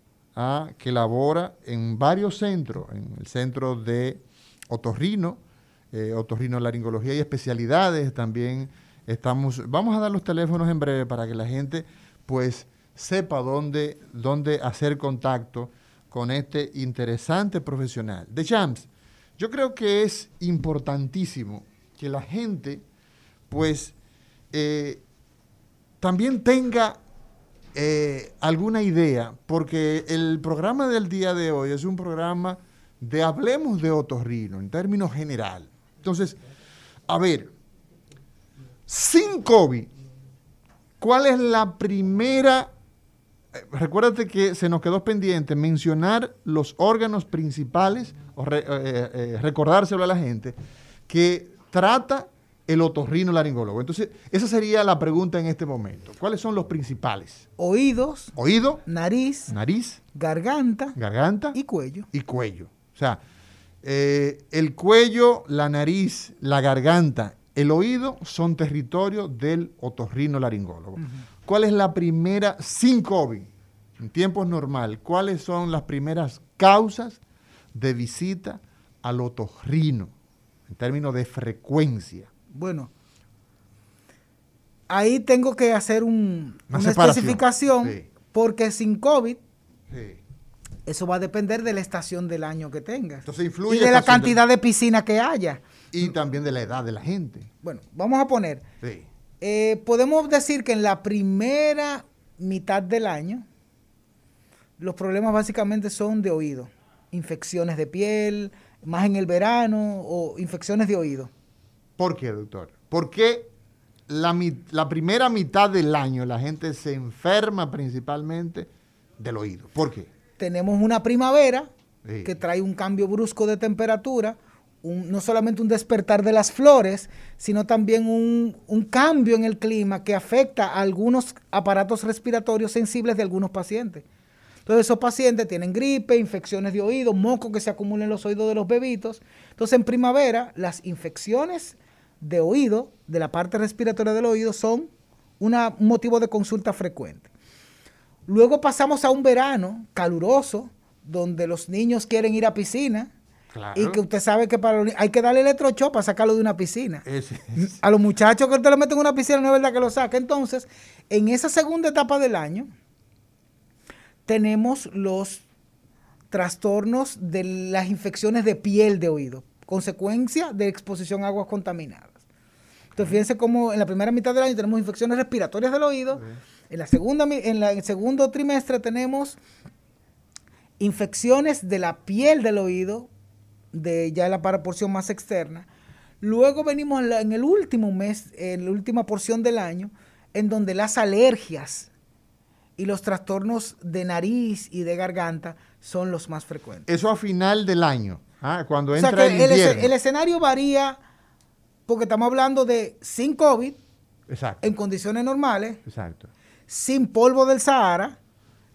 que labora en varios centros, en el centro de otorrino, eh, otorrino, laringología y especialidades, también estamos, vamos a dar los teléfonos en breve para que la gente pues sepa dónde, dónde hacer contacto con este interesante profesional. De Champs, yo creo que es importantísimo que la gente pues eh, también tenga eh, alguna idea, porque el programa del día de hoy es un programa de hablemos de otorrino en términos general. Entonces, a ver, sin COVID, ¿Cuál es la primera? Eh, recuérdate que se nos quedó pendiente mencionar los órganos principales, o eh, eh, recordárselo a la gente, que trata el otorrino laringólogo. Entonces, esa sería la pregunta en este momento. ¿Cuáles son los principales? Oídos. Oído. Nariz. Nariz. Garganta. Garganta. Y cuello. Y cuello. O sea, el cuello, la nariz, la garganta el oído son territorio del otorrino laringólogo. ¿Cuál es la primera, sin COVID, en tiempos normal, cuáles son las primeras causas de visita al otorrino en términos de frecuencia? Bueno, ahí tengo que hacer una, especificación porque sin COVID eso va a depender de la estación del año que tengas. Entonces influye y de la cantidad de piscina que haya. Y también de la edad de la gente. Bueno, vamos a poner. Eh, podemos decir que en la primera mitad del año, los problemas básicamente son de oído. Infecciones de piel, más en el verano, o infecciones de oído. ¿Por qué, doctor? ¿Por qué la, la primera mitad del año la gente se enferma principalmente del oído? ¿Por qué? Tenemos una primavera que trae un cambio brusco de temperatura no solamente un despertar de las flores, sino también un, cambio en el clima que afecta a algunos aparatos respiratorios sensibles de algunos pacientes. Entonces esos pacientes tienen gripe, infecciones de oído, moco que se acumulan en los oídos de los bebitos. Entonces en primavera las infecciones de oído, de la parte respiratoria del oído, son un motivo de consulta frecuente. Luego pasamos a un verano caluroso, donde los niños quieren ir a piscina. Y que usted sabe que para hay que darle electrochopa para sacarlo de una piscina. (laughs) A los muchachos que usted lo mete en una piscina no es verdad que lo saque. Entonces, en esa segunda etapa del año, tenemos los trastornos de las infecciones de piel de oído, consecuencia de exposición a aguas contaminadas. Entonces, fíjense cómo en la primera mitad del año tenemos infecciones respiratorias del oído, en, la segunda, en, el segundo trimestre tenemos infecciones de la piel del oído, de ya la porción más externa. Luego venimos en el último mes, en la última porción del año, en donde las alergias y los trastornos de nariz y de garganta son los más frecuentes. Eso a final del año, ¿ah? cuando entra el, el, escenario varía porque estamos hablando de sin COVID, en condiciones normales, Exacto. sin polvo del Sahara,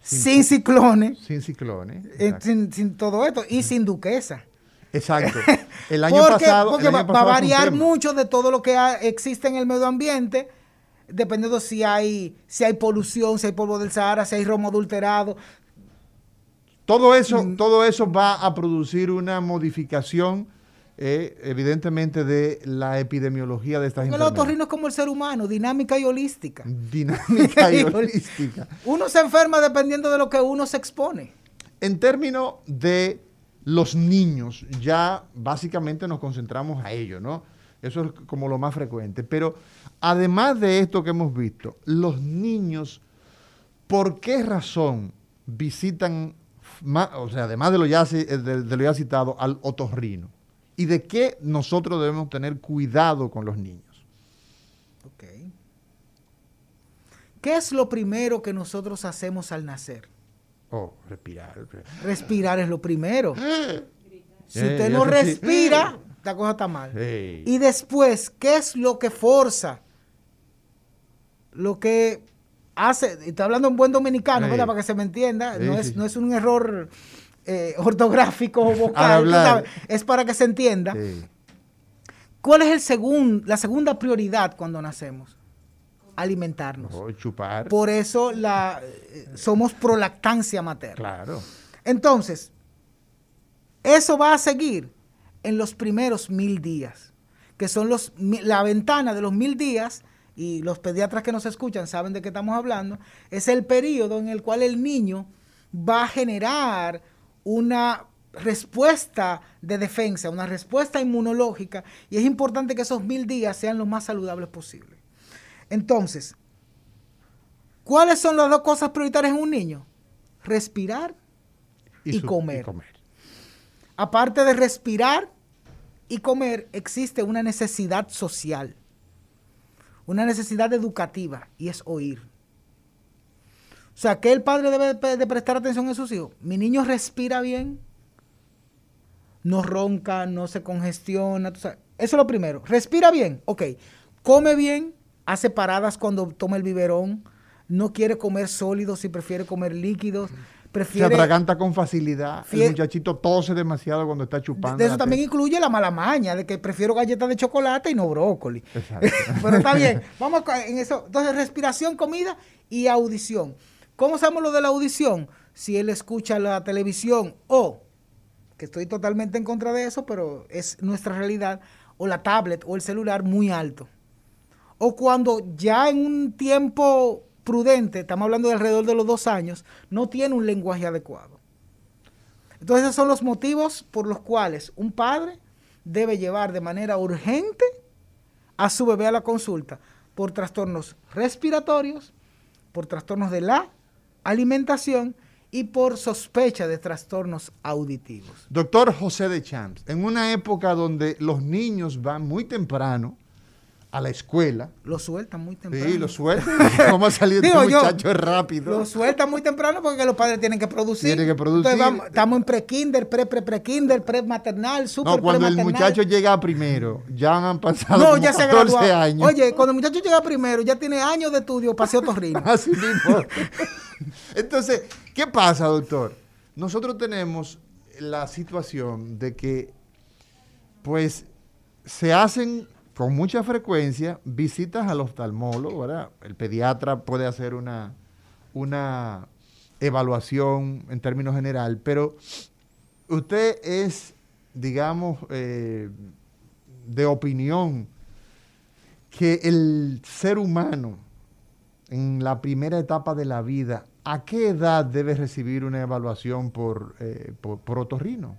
sin, ciclones, sin ciclones, eh, sin, todo esto y sin duquesa. Exacto. (laughs) El año pasado, porque va, a variar mucho de todo lo que existe en el medio ambiente dependiendo si hay, si hay polución, si hay polvo del Sahara, si hay romo adulterado. Todo eso, mm. todo eso va a producir una modificación, eh, evidentemente, de la epidemiología de estas enfermedades. El otorrino es como el ser humano, dinámica y holística. Dinámica y (laughs) holística. Uno se enferma dependiendo de lo que uno se expone. En términos de los niños, ya básicamente nos concentramos a ello, ¿no? Eso es como lo más frecuente. Pero además de esto que hemos visto, los niños, ¿por qué razón visitan, o sea, además de lo, ya, de, lo ya citado, al otorrino? ¿Y de qué nosotros debemos tener cuidado con los niños? Ok. ¿Qué es lo primero que nosotros hacemos al nacer? Oh, respirar. Respirar es lo primero. Si usted no respira, la cosa está mal. Y después, ¿qué es lo que forza? Lo que hace, está hablando en buen dominicano, Para que se me entienda, no, es, no es un error eh, (laughs) ortográfico o vocal, es para que se entienda. ¿Cuál es el segundo, la segunda prioridad cuando nacemos? Alimentarnos. Oh, chupar. Por eso la, eh, somos prolactancia materna. Claro. Entonces, eso va a seguir en los primeros mil días, que son los, la ventana de los mil días, y los pediatras que nos escuchan saben de qué estamos hablando, es el periodo en el cual el niño va a generar una respuesta de defensa, una respuesta inmunológica, y es importante que esos mil días sean lo más saludables posible. Entonces, ¿cuáles son las dos cosas prioritarias en un niño? Respirar y, comer. y comer. Aparte de respirar y comer, existe una necesidad social, una necesidad educativa, y es oír. O sea, ¿qué el padre debe de prestar atención a sus hijos? Mi niño respira bien, no ronca, no se congestiona. eso es lo primero. Respira bien, ok. Come bien, hace paradas cuando toma el biberón, no quiere comer sólidos y prefiere comer líquidos. Se atraganta con facilidad. el muchachito tose demasiado cuando está chupando. De eso también incluye la mala maña, de que prefiero galletas de chocolate y no brócoli. (laughs) Pero está bien. Vamos en eso. Entonces, respiración, comida y audición. ¿Cómo sabemos lo de la audición? Si él escucha la televisión o, que estoy totalmente en contra de eso, pero es nuestra realidad, o la tablet o el celular muy alto. O cuando ya en un tiempo prudente, estamos hablando de alrededor de los dos años, no tiene un lenguaje adecuado. Entonces esos son los motivos por los cuales un padre debe llevar de manera urgente a su bebé a la consulta por trastornos respiratorios, por trastornos de la alimentación y por sospecha de trastornos auditivos. Doctor José de Champs, en una época donde los niños van muy temprano a la escuela. Lo sueltan muy temprano. Sí, lo sueltan. (laughs) Vamos a salir de Digo yo, muchacho rápido. Lo sueltan muy temprano porque los padres tienen que producir. Tienen que producir. Entonces, vamos- estamos en pre-kinder, pre-pre-pre-kinder, pre-maternal, super No, cuando el muchacho llega primero, ya han pasado No, como ya se 14 graduó. años. Oye, cuando el muchacho llega primero, ya tiene años de estudio para ser otorrino. (laughs) Así mismo. Entonces, ¿qué pasa, doctor? Nosotros tenemos la situación de que, pues, se hacen con mucha frecuencia visitas al oftalmólogo. El pediatra puede hacer una, una evaluación en términos general, pero usted es, digamos, eh, de opinión que el ser humano en la primera etapa de la vida, ¿a qué edad debe recibir una evaluación por, eh, por, por otorrino?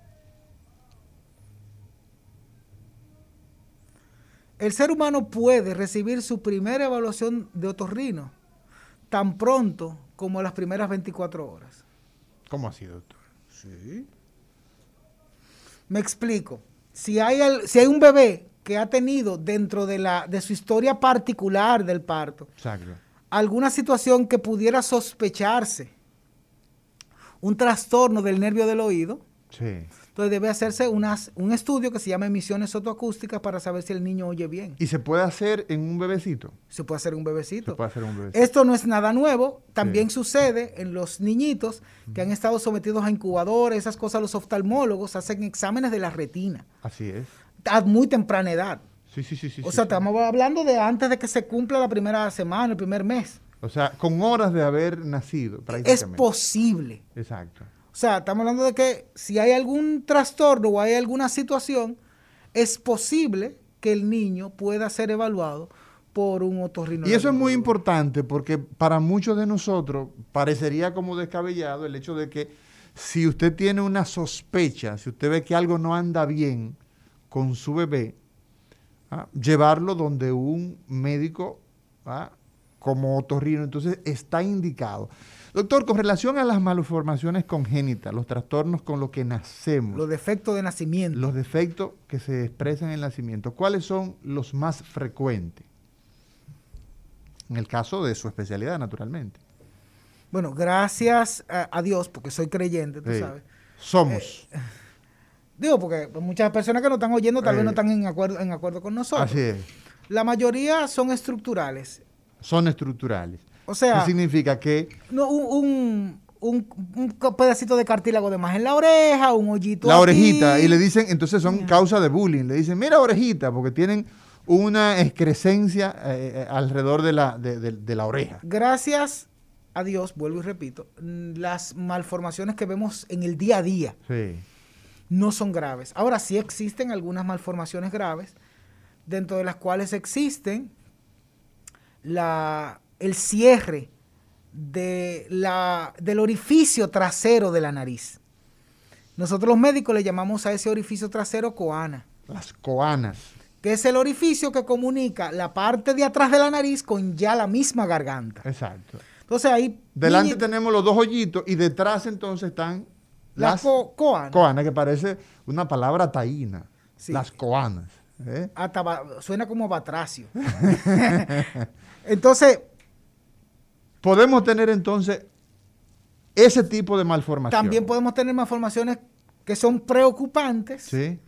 El ser humano puede recibir su primera evaluación de otorrino tan pronto como a las primeras 24 horas. ¿Cómo así, doctor? Sí. Me explico. Si hay, si hay un bebé que ha tenido dentro de, la, de su historia particular del parto Exacto. alguna situación que pudiera sospecharse, un trastorno del nervio del oído, Sí. Entonces debe hacerse unas, un estudio que se llama emisiones otoacústicas para saber si el niño oye bien. ¿Y se puede hacer en un bebecito? Se puede hacer un bebecito. Se puede hacer en un bebecito. Esto no es nada nuevo, también Sí. sucede en los niñitos que han estado sometidos a incubadores, esas cosas, los oftalmólogos hacen exámenes de la retina Así es. a muy temprana edad. Sí, sí, sí, sí. o sea, sí. estamos hablando de antes de que se cumpla la primera semana, el primer mes. O sea, con horas de haber nacido, Es prácticamente. posible. Exacto. O sea, estamos hablando de que si hay algún trastorno o hay alguna situación, es posible que el niño pueda ser evaluado por un otorrino. Y eso es muy importante porque para muchos de nosotros parecería como descabellado el hecho de que si usted tiene una sospecha, si usted ve que algo no anda bien con su bebé, ¿ah? llevarlo donde un médico ¿ah? como otorrino, entonces está indicado. Doctor, con relación a las malformaciones congénitas, los trastornos con los que nacemos, Los defectos de nacimiento. los defectos que se expresan en el nacimiento, ¿cuáles son los más frecuentes? En el caso de su especialidad, naturalmente. Bueno, gracias a, a Dios, porque soy creyente, tú Sí. sabes. Somos. (laughs) Digo, porque muchas personas que nos están oyendo tal Eh. vez no están en acuerdo, en acuerdo con nosotros. Así es. La mayoría son estructurales. Son estructurales. O sea, ¿Qué significa? Que no, un, un, un- un co- pedacito de cartílago de más en la oreja, un hoyito la aquí. orejita, y le dicen, entonces son causa de bullying. Le dicen, mira orejita, porque tienen una excrescencia eh, eh, alrededor de la, de, de- de la oreja. Gracias a Dios, vuelvo y repito, las malformaciones que vemos en el día a día Sí. no son graves. Ahora sí existen algunas malformaciones graves, dentro de las cuales existen la, el cierre de la, del orificio trasero de la nariz. Nosotros los médicos le llamamos a ese orificio trasero coana, Las coanas. que es el orificio que comunica la parte de atrás de la nariz con ya la misma garganta. Exacto. Entonces ahí... Delante tenemos los dos hoyitos y detrás entonces están la las co- coana. coanas, que parece una palabra taína. Sí. Las coanas. ¿eh? Hasta suena como batracio. (laughs) Entonces, Podemos tener entonces ese tipo de malformación. también podemos tener malformaciones que son preocupantes Sí.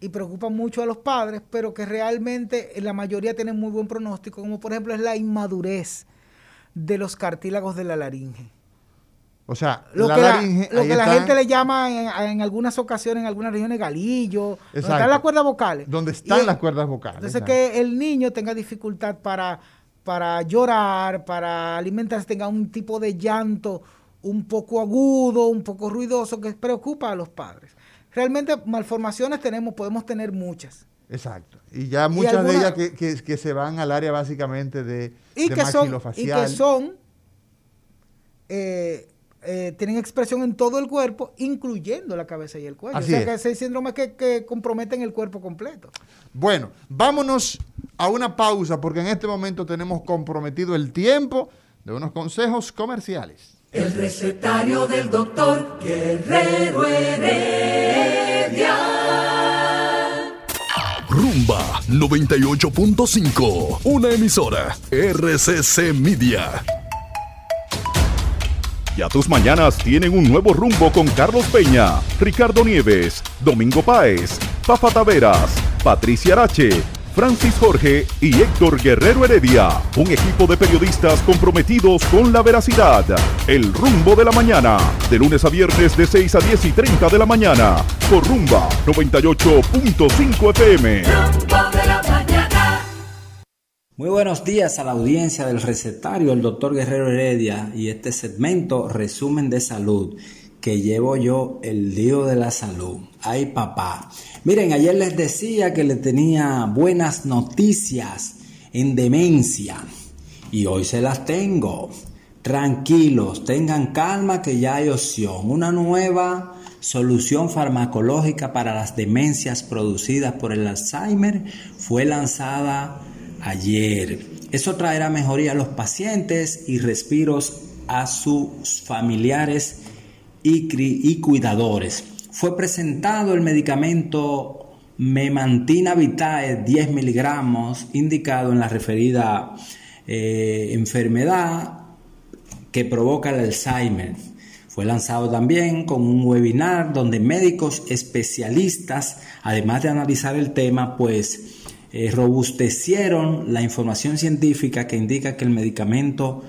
y preocupan mucho a los padres, pero que realmente en la mayoría tienen muy buen pronóstico, como por ejemplo es la inmadurez de los cartílagos de la laringe. O sea, Lo la que, la, lo que gente le llama en, en algunas ocasiones, en algunas regiones, galillo, donde Exacto. están las cuerdas vocales. donde están Y- las cuerdas vocales. Entonces exacto. que el niño tenga dificultad para, para llorar, para alimentarse, tenga un tipo de llanto un poco agudo, un poco ruidoso, que preocupa a los padres. Realmente malformaciones tenemos, podemos tener muchas. Exacto. Y ya muchas alguna- de ellas que, que- que se van al área básicamente de, Y de que son, y maxilofacial. que son eh, eh, tienen expresión en todo el cuerpo, incluyendo la cabeza y el cuello. Así o sea es. que ese síndrome que, que comprometen el cuerpo completo. Bueno, vámonos a una pausa porque en este momento tenemos comprometido el tiempo de unos consejos comerciales. El recetario del doctor Guerrero Heredia. Rumba 98.5, una emisora RCC Media. Ya tus mañanas tienen un nuevo rumbo con Carlos Peña, Ricardo Nieves, Domingo Páez, Fafa Taveras, Patricia Arache, Francis Jorge y Héctor Guerrero Heredia. Un equipo de periodistas comprometidos con la veracidad. El rumbo de la mañana. De lunes a viernes de 6 a 10 y 30 de la mañana. Por Rumba 98.5 FM. Muy buenos días a la audiencia del recetario, el doctor Guerrero Heredia y este segmento resumen de salud que llevo yo el lío de la salud. Ay papá. Miren, ayer les decía que le tenía buenas noticias en demencia y hoy se las tengo. Tranquilos, tengan calma que ya hay opción. Una nueva solución farmacológica para las demencias producidas por el Alzheimer fue lanzada ayer. Eso traerá mejoría a los pacientes y respiros a sus familiares y, cuidadores. Fue presentado el medicamento Memantina Vitae 10 miligramos indicado en la referida eh, enfermedad que provoca el Alzheimer. Fue lanzado también con un webinar donde médicos especialistas, además de analizar el tema, pues eh, robustecieron la información científica que indica que el medicamento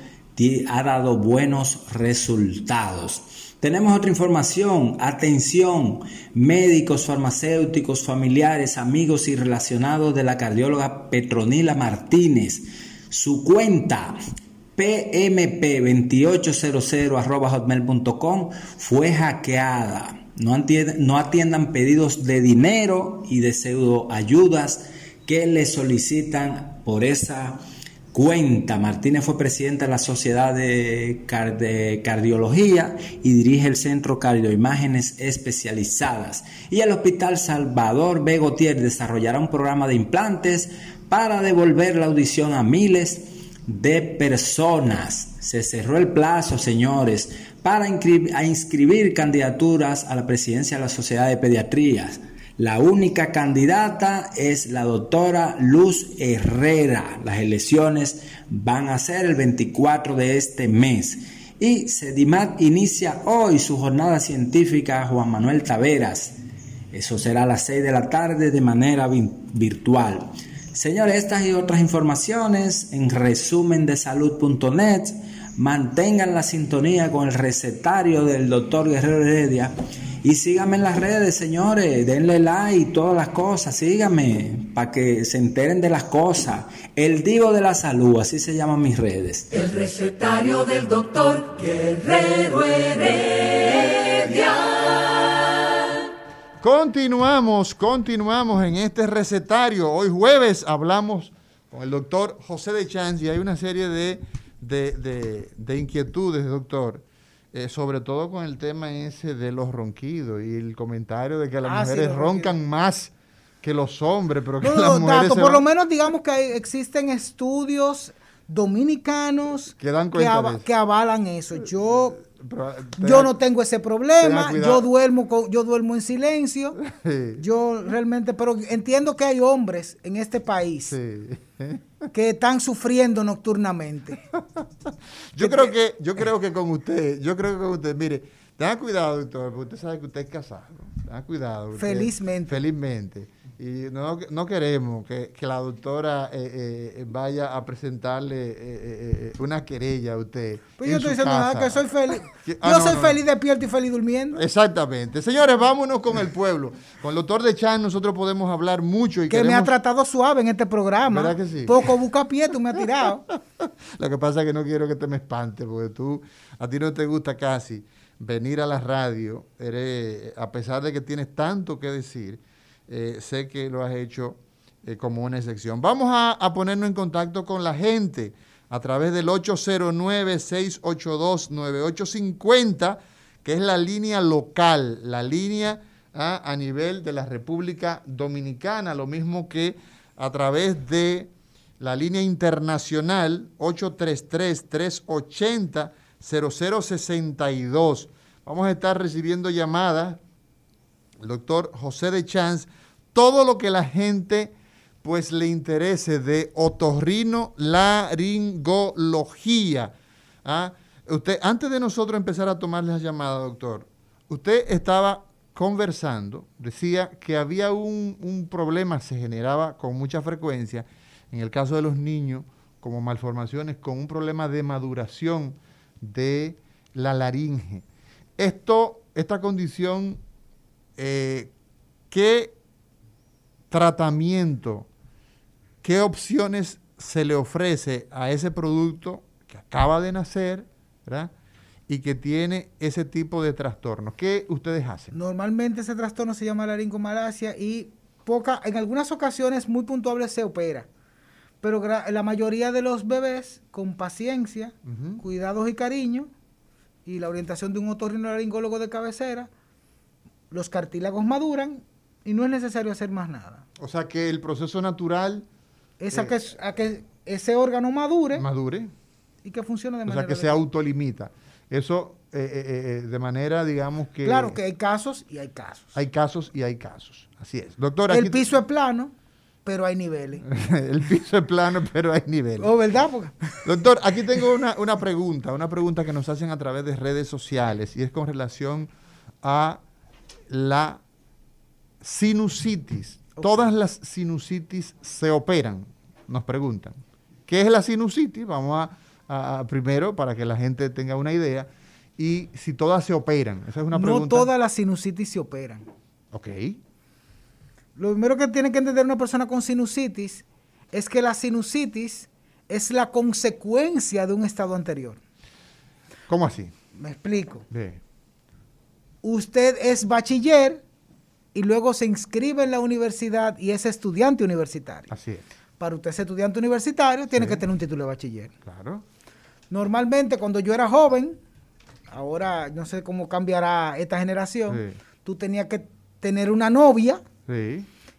ha dado buenos resultados. Tenemos otra información. Atención, médicos, farmacéuticos, familiares, amigos y relacionados de la cardióloga Petronila Martínez. Su cuenta pmp2800 fue hackeada. No, no atiendan pedidos de dinero y de pseudo ayudas que le solicitan por esa cuenta. Martínez fue presidenta de la Sociedad de, Cardiología y dirige el Centro Cardioimágenes Especializadas. Y el Hospital Salvador Begotier desarrollará un programa de implantes para devolver la audición a miles de personas. Se cerró el plazo, señores, para inscribir candidaturas a la presidencia de la Sociedad de Pediatrías. La única candidata es la doctora Luz Herrera. Las elecciones van a ser el 24 de este mes. Y Sedimat inicia hoy su jornada científica Juan Manuel Taveras. Eso será a las 6 de la tarde de manera virtual. Señores, estas y otras informaciones en resumen de salud.net. Mantengan la sintonía con el recetario del doctor Guerrero Heredia y síganme en las redes, señores. Denle like y todas las cosas. Síganme para que se enteren de las cosas. El Divo de la Salud, así se llaman mis redes. El recetario del doctor Guerrero Heredia. Continuamos, continuamos en este recetario. Hoy jueves hablamos con el doctor José de Chance y hay una serie de, de, de inquietudes, doctor eh, sobre todo con el tema ese de los ronquidos y el comentario de que las ah, mujeres roncan más que los hombres, pero que las mujeres por lo menos digamos que existen estudios dominicanos que, dan que, avalan eso. Yo yo no tengo ese problema, yo duermo yo duermo en silencio. (laughs) Yo realmente, pero entiendo que hay hombres en este país (laughs) que están sufriendo nocturnamente. yo creo que yo creo que con usted, yo creo que con usted, mire, tenga cuidado, doctor, porque usted sabe que usted es casado. Tenga cuidado. felizmente. Felizmente. Y no, no queremos que, la doctora eh, eh, vaya a presentarle eh, una querella a usted. Pues yo estoy diciendo nada, que soy feliz. (laughs) Ah, yo soy feliz despierto y feliz durmiendo. Exactamente. Señores, vámonos con el pueblo. Con el doctor de Chan nosotros podemos hablar mucho. y Que me ha tratado suave en este programa. ¿Verdad que sí? Poco busca pie, tú me has tirado. (laughs) Lo que pasa es que no quiero que te me espante, porque tú, a ti no te gusta casi venir a la radio, eres, a pesar de que tienes tanto que decir eh, sé que lo has hecho eh, como una excepción. Vamos a, ponernos en contacto con la gente a través del 809-682-9850, que es la línea local, la línea ah, a nivel de la República Dominicana, lo mismo que a través de la línea internacional 833-380-0062. Vamos a estar recibiendo llamadas el doctor José de Chance, todo lo que la gente pues le interese de otorrino laringología. ¿ah? Usted, antes de nosotros empezar a tomar las llamadas, doctor, usted estaba conversando, decía que había un, un problema, se generaba con mucha frecuencia, en el caso de los niños, como malformaciones, con un problema de maduración de la laringe. Esto, esta condición, eh, ¿qué tratamiento, qué opciones se le ofrece a ese producto que acaba de nacer, ¿verdad? y que tiene ese tipo de trastornos. ¿Qué ustedes hacen? Normalmente ese trastorno se llama laringomalacia y poca, en algunas ocasiones muy puntuales se opera. Pero la mayoría de los bebés, con paciencia, cuidados y cariño, y la orientación de un otorrinolaringólogo de cabecera, los cartílagos maduran y no es necesario hacer más nada. O sea que el proceso natural... Es a, eh, que, a que ese órgano madure. Madure. Y que funcione de manera... O sea que se autolimita. Eso eh, eh, de manera, digamos que... Claro que hay casos y hay casos. Hay casos y hay casos. Así es. Doctor, El piso es plano, pero hay niveles. (laughs) el piso es plano, pero hay niveles. Oh, ¿verdad? Doctor, aquí tengo una, una, pregunta, una pregunta que nos hacen a través de redes sociales y es con relación a la sinusitis. Todas las sinusitis se operan, nos preguntan. ¿Qué es la sinusitis? Vamos a, primero para que la gente tenga una idea. Y si todas se operan, esa es una pregunta. No todas las sinusitis se operan. Ok. Lo primero que tiene que entender una persona con sinusitis es que la sinusitis es la consecuencia de un estado anterior. ¿Cómo así? Me explico. Usted es bachiller y luego se inscribe en la universidad y es estudiante universitario. Así es. Para usted ser estudiante universitario tiene que tener un título de bachiller. Claro. Normalmente cuando yo era joven, ahora no sé cómo cambiará esta generación, tú tenías que tener una novia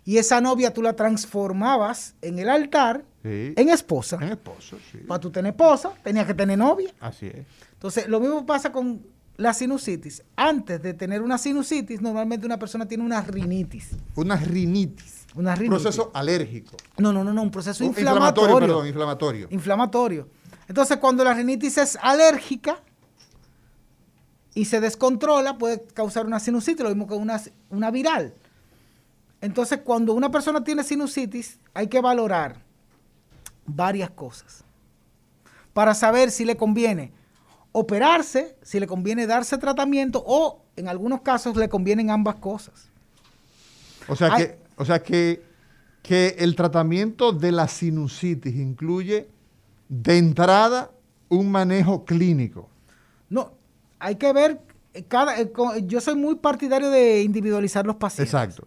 y esa novia tú la transformabas en el altar en esposa. En esposa, sí. Para tú tener esposa, tenías que tener novia. Así es. Entonces, lo mismo pasa con la sinusitis. Antes de tener una sinusitis, normalmente una persona tiene una rinitis. Una rinitis. Una rinitis. Un proceso alérgico. No, no, no, no, un proceso inflamatorio. Inflamatorio, perdón, inflamatorio. Inflamatorio. Entonces, cuando la rinitis es alérgica y se descontrola, puede causar una sinusitis, lo mismo que una, una viral. Entonces, cuando una persona tiene sinusitis, hay que valorar varias cosas para saber si le conviene operarse, si le conviene darse tratamiento o en algunos casos le convienen ambas cosas. O sea que, o sea que, que el tratamiento de la sinusitis incluye de entrada un manejo clínico. No, hay que ver cada eh, yo soy muy partidario de individualizar los pacientes. Exacto.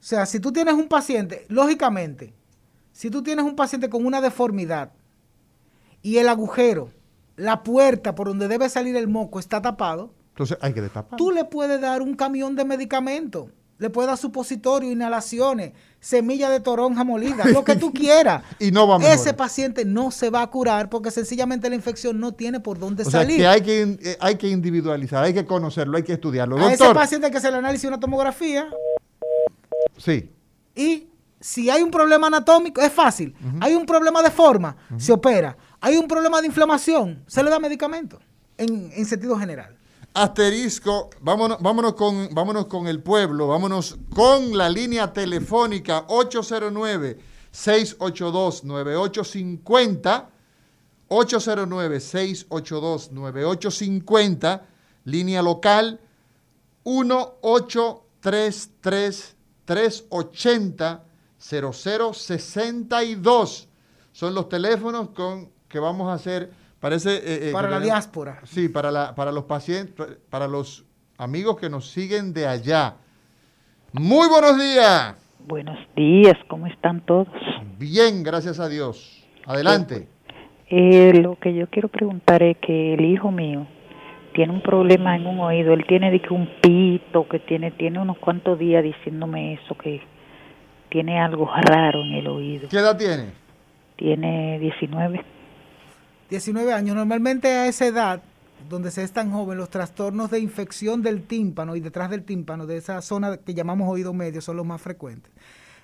O sea, si tú tienes un paciente, lógicamente, si tú tienes un paciente con una deformidad y el agujero, la puerta por donde debe salir el moco está tapado, entonces hay que destapar. Tú le puedes dar un camión de medicamentos, le puedes dar supositorio, inhalaciones, semilla de toronja molida, lo que tú (laughs) quieras. y no va a Ese paciente no se va a curar porque sencillamente la infección no tiene por dónde o salir. Sea que hay que, eh, hay que individualizar, hay que conocerlo, hay que estudiarlo. A ese paciente hay que hacer el análisis de una tomografía Sí. Y si hay un problema anatómico, es fácil. Hay un problema de forma, se opera. Hay un problema de inflamación, se le da medicamento, en, sentido general. Asterisco, vámonos, vámonos, con, vámonos con el pueblo, vámonos con la línea telefónica 809-682-9850. 809-682-9850, línea local 1833 380 0062. Son los teléfonos con que vamos a hacer. Parece, eh, eh, para la diáspora. Sí, para, la, para los pacientes, para los amigos que nos siguen de allá. Muy buenos días. Buenos días, ¿cómo están todos? Bien, gracias a Dios. Adelante. Eh, lo que yo quiero preguntar es que el hijo mío tiene un problema en un oído, él tiene de que un pito, que tiene tiene unos cuantos días diciéndome eso, que tiene algo raro en el oído. ¿Qué edad tiene? Tiene 19. 19 años. Normalmente a esa edad, donde se es tan joven, los trastornos de infección del tímpano y detrás del tímpano, de esa zona que llamamos oído medio, son los más frecuentes.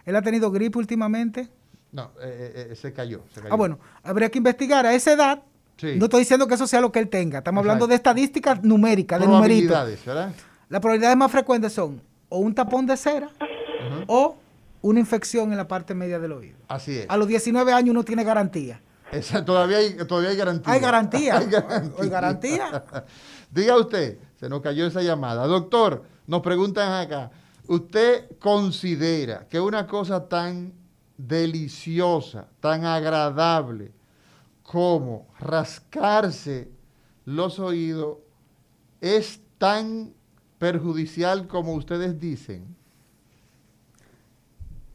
¿Él ha tenido gripe últimamente? No, eh, eh, eh, se, cayó, se cayó. Ah, bueno, habría que investigar a esa edad. Sí. No estoy diciendo que eso sea lo que él tenga. Estamos hablando de estadísticas numéricas, de numeritos. ¿verdad? Las probabilidades más frecuentes son o un tapón de cera o una infección en la parte media del oído. Así es. A los 19 años uno tiene garantía. Esa- todavía, hay, todavía hay garantía. Hay garantía. (laughs) Hay garantía. Hay garantía. (laughs) Diga usted, se nos cayó esa llamada. Doctor, nos preguntan acá, ¿usted considera que una cosa tan deliciosa, tan agradable como rascarse los oídos es tan perjudicial como ustedes dicen?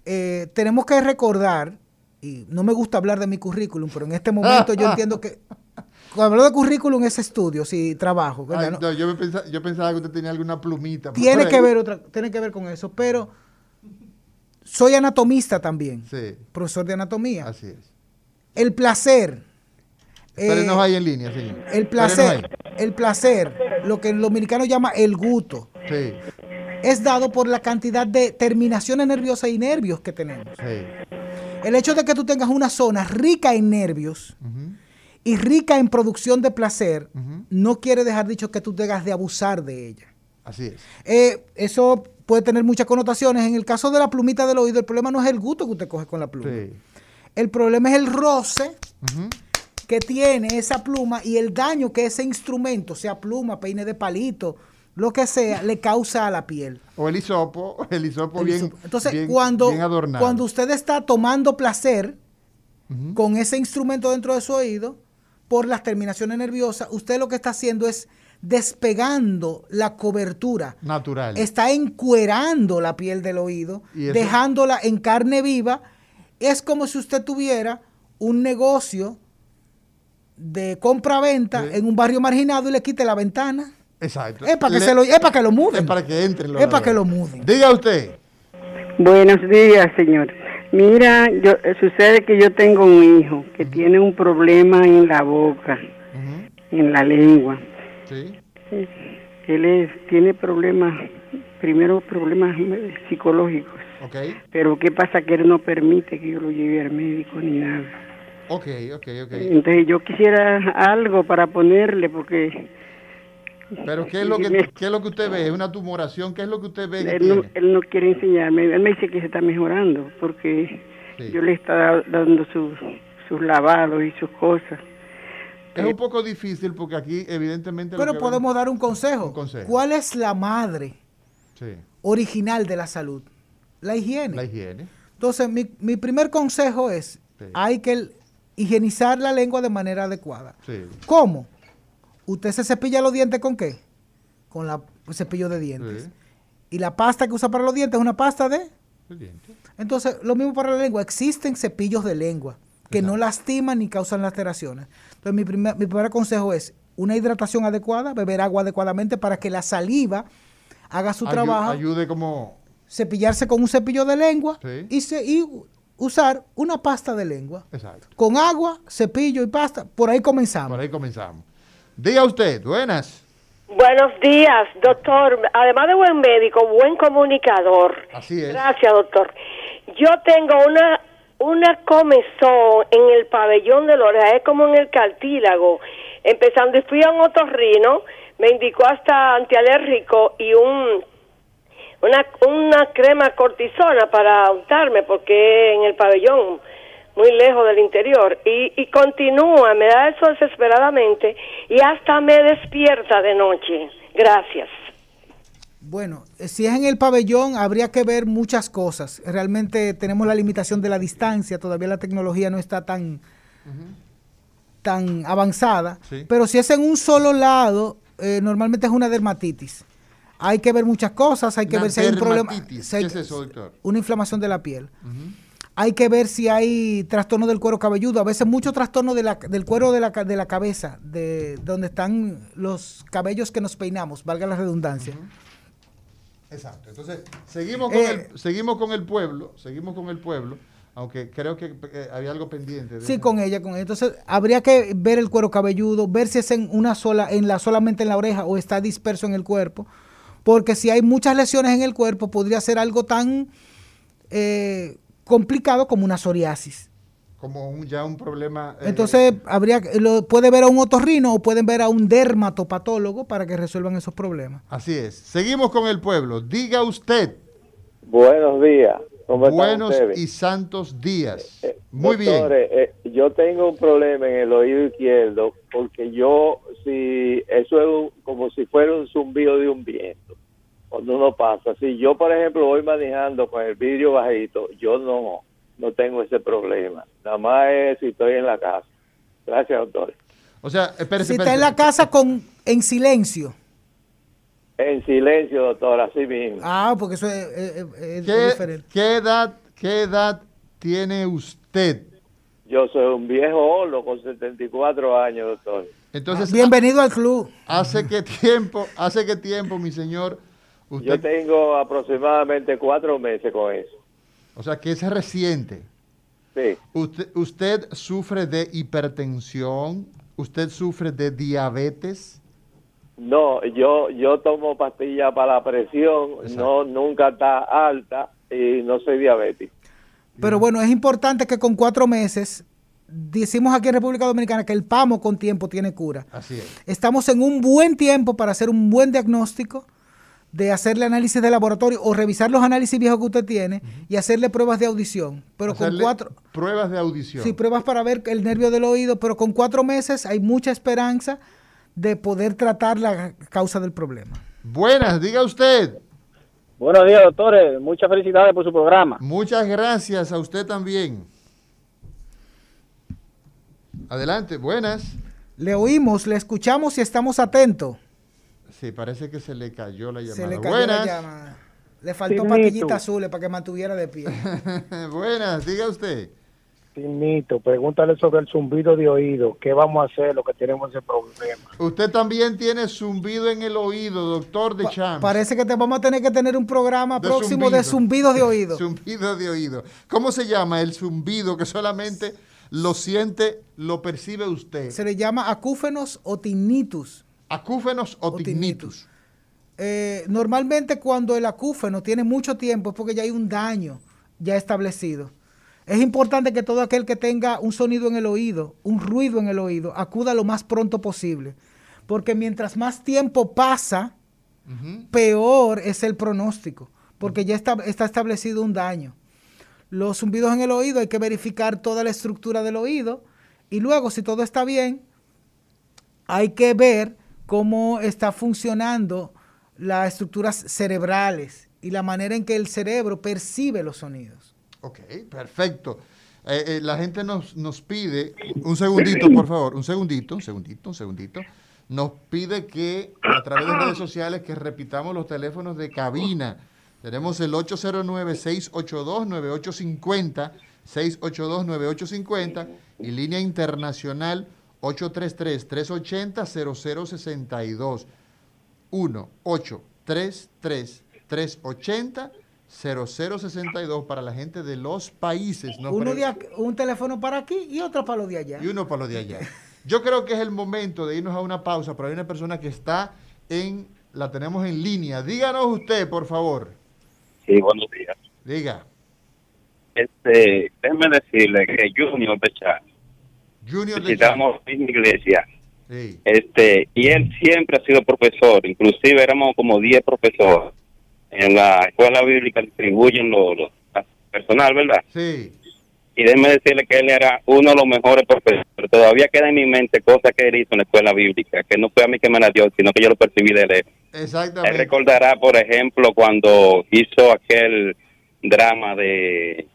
Eh, tenemos que recordar, y no me gusta hablar de mi currículum, pero en este momento yo entiendo que (laughs) cuando hablo de currículum es estudios y trabajo. ¿verdad? Ay, No- no, yo, me pensa- yo pensaba que usted tenía alguna plumita. tiene que ver otra, tiene que ver con eso, pero soy anatomista también, Sí, profesor de anatomía. así es. El placer. Espérenos eh, ahí en línea, señor. El placer, el placer, lo que el dominicano llama el gusto, Sí, es dado por la cantidad de terminaciones nerviosas y nervios que tenemos. sí. El hecho de que tú tengas una zona rica en nervios y rica en producción de placer, no quiere dejar dicho que tú tengas de abusar de ella. Así es. Eh, eso puede tener muchas connotaciones. En el caso de la plumita del oído, el problema no es el gusto que usted coge con la pluma. Sí. El problema es el roce que tiene esa pluma y el daño que ese instrumento, sea pluma, peine de palito, lo que sea, le causa a la piel. O el hisopo, (laughs) el hisopo El bien, hisopo. Entonces, bien- cuando, bien adornado. cuando usted está tomando placer con ese instrumento dentro de su oído, por las terminaciones nerviosas, usted lo que está haciendo es despegando la cobertura. Natural. Está encuerando la piel del oído, dejándola en carne viva. Es como si usted tuviera un negocio de compra-venta Sí. en un barrio marginado y le quite la ventana. Exacto. Es para que, Le- se lo, es para que lo muden. Es para que entre. Es para que lo muden. Diga usted. Buenos días, señor. Mira, yo, eh, sucede que yo tengo un hijo que tiene un problema en la boca, en la lengua. Sí. Él es- tiene problemas, primero problemas eh, psicológicos, Ok. pero ¿qué pasa? Que él no permite que yo lo lleve al médico ni nada. Ok, ok, ok. Entonces yo quisiera algo para ponerle, porque Pero ¿qué es lo que, qué es lo que usted ve? ¿Es una tumoración? ¿Qué es lo que usted ve que él no, él no quiere enseñarme. Él me dice que se está mejorando, porque Sí. yo le estaba dando sus, sus lavados y sus cosas. Es un poco difícil porque aquí evidentemente... Pero podemos dar un consejo. Un consejo. ¿Cuál es la madre Sí, original de la salud? La higiene. la higiene. Entonces, mi, mi primer consejo es, Sí. hay que higienizar la lengua de manera adecuada. Sí. ¿Cómo? ¿Usted se cepilla los dientes con qué? Con la el cepillo de dientes. Sí. Y la pasta que usa para los dientes es una pasta de... Diente. Entonces, lo mismo para la lengua. Existen cepillos de lengua que no lastiman ni causan laceraciones. Entonces, mi primer, mi primer consejo es una hidratación adecuada, beber agua adecuadamente para que la saliva haga su Ayu- trabajo Ayude como... cepillarse con un cepillo de lengua Sí. y, se- y usar una pasta de lengua. Exacto. Con agua, cepillo y pasta. Por ahí comenzamos. Por ahí comenzamos. Diga usted, buenas. Buenos días, doctor. Además de buen médico, buen comunicador. Así es. Gracias, doctor. Yo tengo una una comezón en el pabellón de oreja, es como en el cartílago. Empezando, y fui a un otorrino, me indicó hasta antialérgico y un una, una crema cortisona para untarme porque en el pabellón muy lejos del interior y, y continúa, me da eso desesperadamente y hasta me despierta de noche. Gracias. Bueno, si es en el pabellón, habría que ver muchas cosas. Realmente tenemos la limitación de la distancia, todavía la tecnología no está tan, tan avanzada. Sí. Pero si es en un solo lado, eh, normalmente es una dermatitis. Hay que ver muchas cosas, hay que Una ver si hay un problema. dermatitis. si hay- ¿Qué es eso, doctor? Una inflamación de la piel. Hay que ver si hay trastorno del cuero cabelludo. A veces mucho trastorno de la- del cuero de la, de la cabeza, de donde están los cabellos que nos peinamos, valga la redundancia. Exacto. Entonces, seguimos con, Eh, el, seguimos con el pueblo, seguimos con el pueblo, aunque creo que eh, había algo pendiente. de Sí, con ella, con ella. Entonces, habría que ver el cuero cabelludo, ver si es en una sola, en la solamente en la oreja o está disperso en el cuerpo, porque si hay muchas lesiones en el cuerpo, podría ser algo tan eh, complicado como una psoriasis. Como un, ya un problema. eh, Entonces, habría lo, puede ver a un otorrino o pueden ver a un dermatopatólogo para que resuelvan esos problemas. Así es. Seguimos con el pueblo. Diga usted. Buenos días. ¿Cómo Buenos y santos días. Eh, Muy Doctores, bien. Eh, yo tengo un problema en el oído izquierdo porque yo, si eso es un, como si fuera un zumbido de un viento cuando uno pasa. Si yo, por ejemplo, voy manejando con el vidrio bajito, yo no, no tengo ese problema. Nada más es si estoy en la casa. Gracias, doctor. O sea, espérese, Si está en la casa con en silencio. En silencio, doctor, así mismo. Ah, porque eso es, es- es ¿Qué, diferente. qué edad, ¿Qué edad tiene usted? Yo soy un viejo olo con 74 años, doctor. Entonces, Bienvenido al club. ¿hace qué tiempo, hace qué tiempo, mi señor, Yo tengo aproximadamente cuatro meses con eso. o sea, que es reciente? Sí. Usted, usted sufre de hipertensión, usted sufre de diabetes, No, yo yo tomo pastillas para la presión, no nunca está alta y no soy diabético. Pero bueno, es importante que con cuatro meses, decimos aquí en República Dominicana que el PAMO con tiempo tiene cura. así es. Estamos en un buen tiempo para hacer un buen diagnóstico, de hacerle análisis de laboratorio o revisar los análisis viejos que usted tiene y hacerle pruebas de audición. Pero con cuatro, pruebas de audición. sí, pruebas para ver el nervio del oído, pero con cuatro meses hay mucha esperanza de poder tratar la causa del problema. Buenas, diga usted. Buenos días, doctores. Muchas felicidades por su programa. Muchas gracias a usted también. Adelante, buenas. Le oímos, le escuchamos y estamos atentos. Sí, parece que se le cayó la llamada. Se le cayó buenas. la llamada. Le faltó Timito. patillitas azules para que mantuviera de pie. (laughs) buenas, diga usted. Timito, pregúntale sobre el zumbido de oído. ¿Qué vamos a hacer los que tenemos ese problema? Usted también tiene zumbido en el oído, doctor de Champs. Parece que te vamos a tener que tener un programa De próximo de zumbidos de oído. (laughs) zumbido de oído. ¿Cómo se llama el zumbido que solamente lo siente, lo percibe usted? Se le llama acúfenos o tinnitus. Acúfenos o, tinnitus. Eh, normalmente cuando el acúfeno tiene mucho tiempo es porque ya hay un daño ya establecido. Es importante que todo aquel que tenga un sonido en el oído, un ruido en el oído, acuda lo más pronto posible. Porque mientras más tiempo pasa, peor es el pronóstico, porque ya está, está establecido un daño. Los zumbidos en el oído hay que verificar toda la estructura del oído y luego si todo está bien, hay que ver cómo está funcionando las estructuras cerebrales y la manera en que el cerebro percibe los sonidos. Ok, perfecto. Eh, eh, la gente nos, nos pide, un segundito, por favor, un segundito, un segundito, un segundito. Nos pide que a través de redes sociales que repitamos los teléfonos de cabina. Tenemos el 809-682-9850, 682-9850 y línea internacional 833-380-0062. 1-833-380-0062 para la gente de los países. Nos Uno de ac- un teléfono para aquí y otro para lo de allá. y uno para los de allá. (laughs) Yo creo que es el momento de irnos a una pausa, pero hay una persona que está en, la tenemos en línea. Díganos usted, por favor. Sí, buenos días. Diga. Este, déjeme decirle que Junior de Chá, Junior de visitamos iglesia, Sí. este, y él siempre ha sido profesor, inclusive éramos como 10 profesores en la escuela bíblica distribuyen los, los personal, ¿verdad? Sí. Y déjeme decirle que él era uno de los mejores profesores. Todavía queda en mi mente cosas que él hizo en la escuela bíblica, que no fue a mí que me la dio, sino que yo lo percibí de. Él Exactamente. recordará, por ejemplo, cuando hizo aquel drama de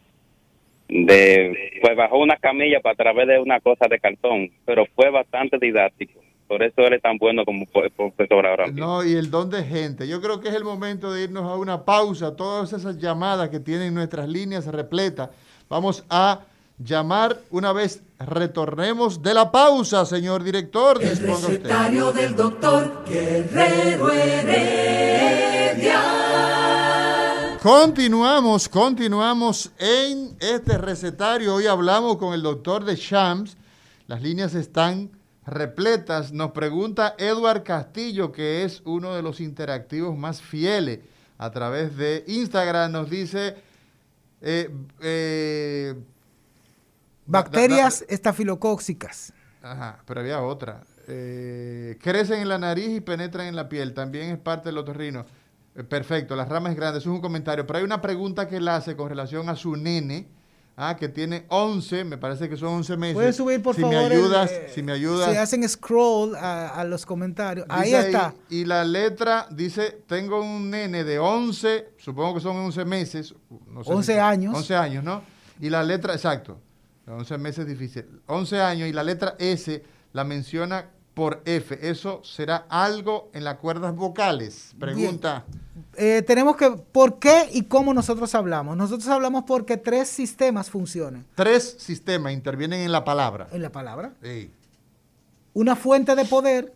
de pues bajó una camilla para través de una cosa de cartón, pero fue bastante didáctico. Por eso él es tan bueno como fue profesor ahora. mismo. No, y el don de gente. Yo creo que es el momento de irnos a una pausa. Todas esas llamadas que tienen nuestras líneas repletas. Vamos a llamar una vez retornemos de la pausa, señor director. El usted. recetario del doctor Guerrero Heredia. Continuamos, continuamos en este recetario. Hoy hablamos con el doctor de Shams. Las líneas están repletas. Nos pregunta Edward Castillo, que es uno de los interactivos más fieles a través de Instagram. Nos dice, Eh, eh, Bacterias estafilocóxicas. Ajá, pero había otra. Eh, crecen en la nariz y penetran en la piel. También es parte del otorrino. Eh, perfecto, las ramas grandes. Eso es un comentario. Pero hay una pregunta que él hace con relación a su nene. Ah, que tiene 11, me parece que son 11 meses. Puedes subir, por si favor. Me ayudas, el, eh, si me ayudas. Si hacen scroll a, a los comentarios. Ahí está. y la letra dice, tengo un nene de 11, supongo que son 11 meses. No sé 11 si- años. 11 años, ¿no? Y la letra, exacto, 11 meses es difícil. 11 años y la letra S la menciona por F. ¿Eso será algo en las cuerdas vocales? Pregunta. Eh, tenemos que, ¿por qué y cómo nosotros hablamos? Nosotros hablamos porque tres sistemas funcionan. Tres sistemas intervienen en la palabra. En la palabra. Sí. Una fuente de poder,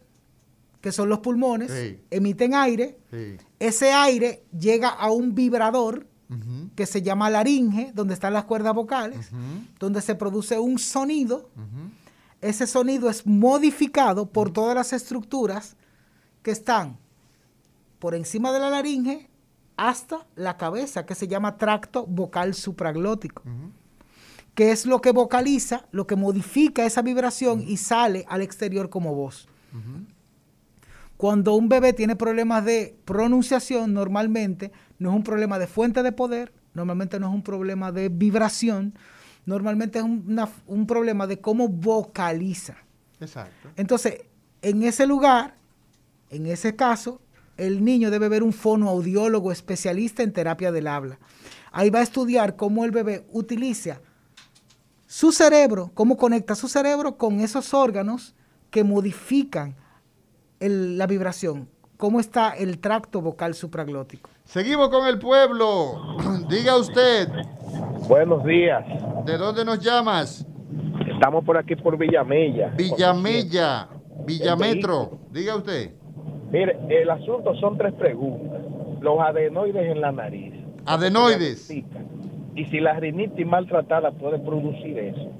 que son los pulmones, Sí. emiten aire. Sí. Ese aire llega a un vibrador que se llama laringe, donde están las cuerdas vocales, donde se produce un sonido. ujú. Ese sonido es modificado por todas las estructuras que están por encima de la laringe hasta la cabeza, que se llama tracto vocal supraglótico, que es lo que vocaliza, lo que modifica esa vibración y sale al exterior como voz. Cuando un bebé tiene problemas de pronunciación, normalmente no es un problema de fuente de poder, normalmente no es un problema de vibración, normalmente es un, una- un problema de cómo vocaliza. Exacto. Entonces, en ese lugar, en ese caso, el niño debe ver un fonoaudiólogo especialista en terapia del habla. Ahí va a estudiar cómo el bebé utiliza su cerebro, cómo conecta su cerebro con esos órganos que modifican el- la vibración, cómo está el tracto vocal supraglótico. Seguimos con el pueblo. (clears throat) Diga usted, Buenos días. ¿de dónde nos llamas? Estamos por aquí por Villamella. Villamella, Villametro. Diga usted. Mire, el asunto son tres preguntas. Los adenoides en la nariz. Adenoides. Y si la rinitis maltratada puede producir eso.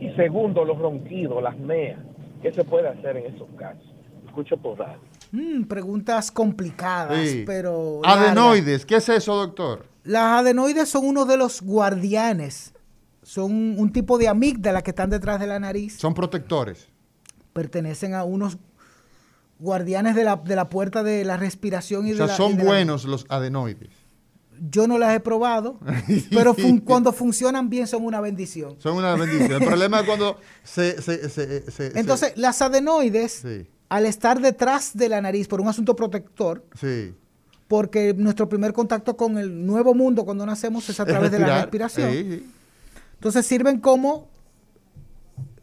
Y segundo, los ronquidos, las neas. ¿Qué se puede hacer en esos casos? Escucho por radio. Mm, preguntas complicadas, Sí. pero... Adenoides, ¿qué es eso, doctor? Las adenoides son uno de los guardianes. Son un tipo de amígdala que están detrás de la nariz. Son protectores. Pertenecen a unos guardianes de la, de la puerta de la respiración y O de la... y son la- buenos los adenoides. Yo no las he probado, (laughs) pero fun- cuando funcionan bien son una bendición. Son una bendición. El problema es cuando se... se- se- se- Entonces, las adenoides, Sí. al estar detrás de la nariz por un asunto protector, Sí. porque nuestro primer contacto con el nuevo mundo cuando nacemos es a Es través de la respiración. Sí. Entonces sirven como,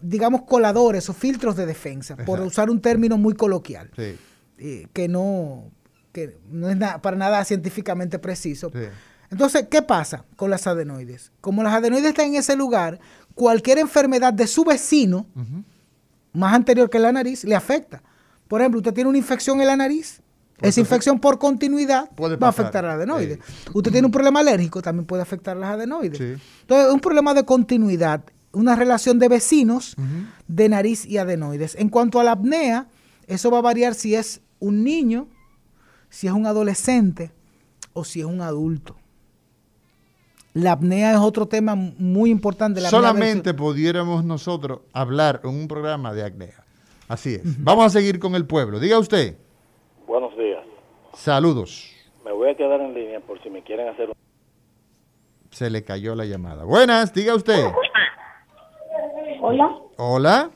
digamos, coladores o filtros de defensa, por usar un término muy coloquial, Sí. eh, que no, que no es na- para nada científicamente preciso. Sí. Entonces, ¿qué pasa con las adenoides? Como las adenoides están en ese lugar, cualquier enfermedad de su vecino, más anterior que la nariz, le afecta. Por ejemplo, usted tiene una infección en la nariz, esa infección por continuidad Puede va a afectar a la adenoide. Usted tiene un problema alérgico, también puede afectar a las adenoides. Sí. Entonces, es un problema de continuidad, una relación de vecinos de nariz y adenoides. En cuanto a la apnea, eso va a variar si es un niño, si es un adolescente o si es un adulto. La apnea es otro tema muy importante. La apnea Solamente pudiéramos nosotros hablar en un programa de acnea. Así es. Vamos a seguir con el pueblo. Diga usted. Buenos días. Saludos. Me voy a quedar en línea por si me quieren hacer un... Se le cayó la llamada. Buenas, diga usted. Hola. Hola.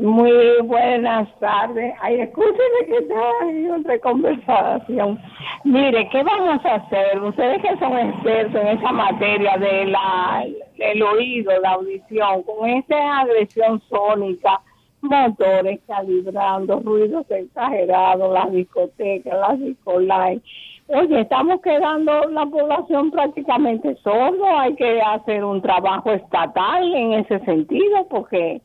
Muy buenas tardes. Ay, escúcheme que está en otra conversación. Mire, ¿qué vamos a hacer? Ustedes que son expertos en esa materia de la, el oído, la audición, con esa agresión sónica, motores calibrando, ruidos exagerados, las discotecas, las discolines. Oye, estamos quedando la población prácticamente sordo. Hay que hacer un trabajo estatal en ese sentido porque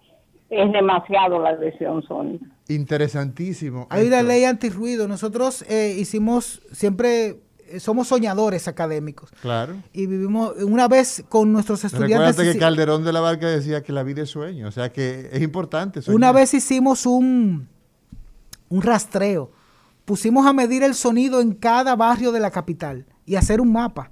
es demasiado la agresión sónica. Interesantísimo. Hay una ley antirruido. Nosotros eh, hicimos, siempre eh, somos soñadores académicos. Claro. Y vivimos una vez con nuestros estudiantes. Recuérdate que Calderón de la Barca decía que la vida es sueño. O sea que es importante. soñar. Una vez hicimos un, un rastreo. Pusimos a medir el sonido en cada barrio de la capital y hacer un mapa.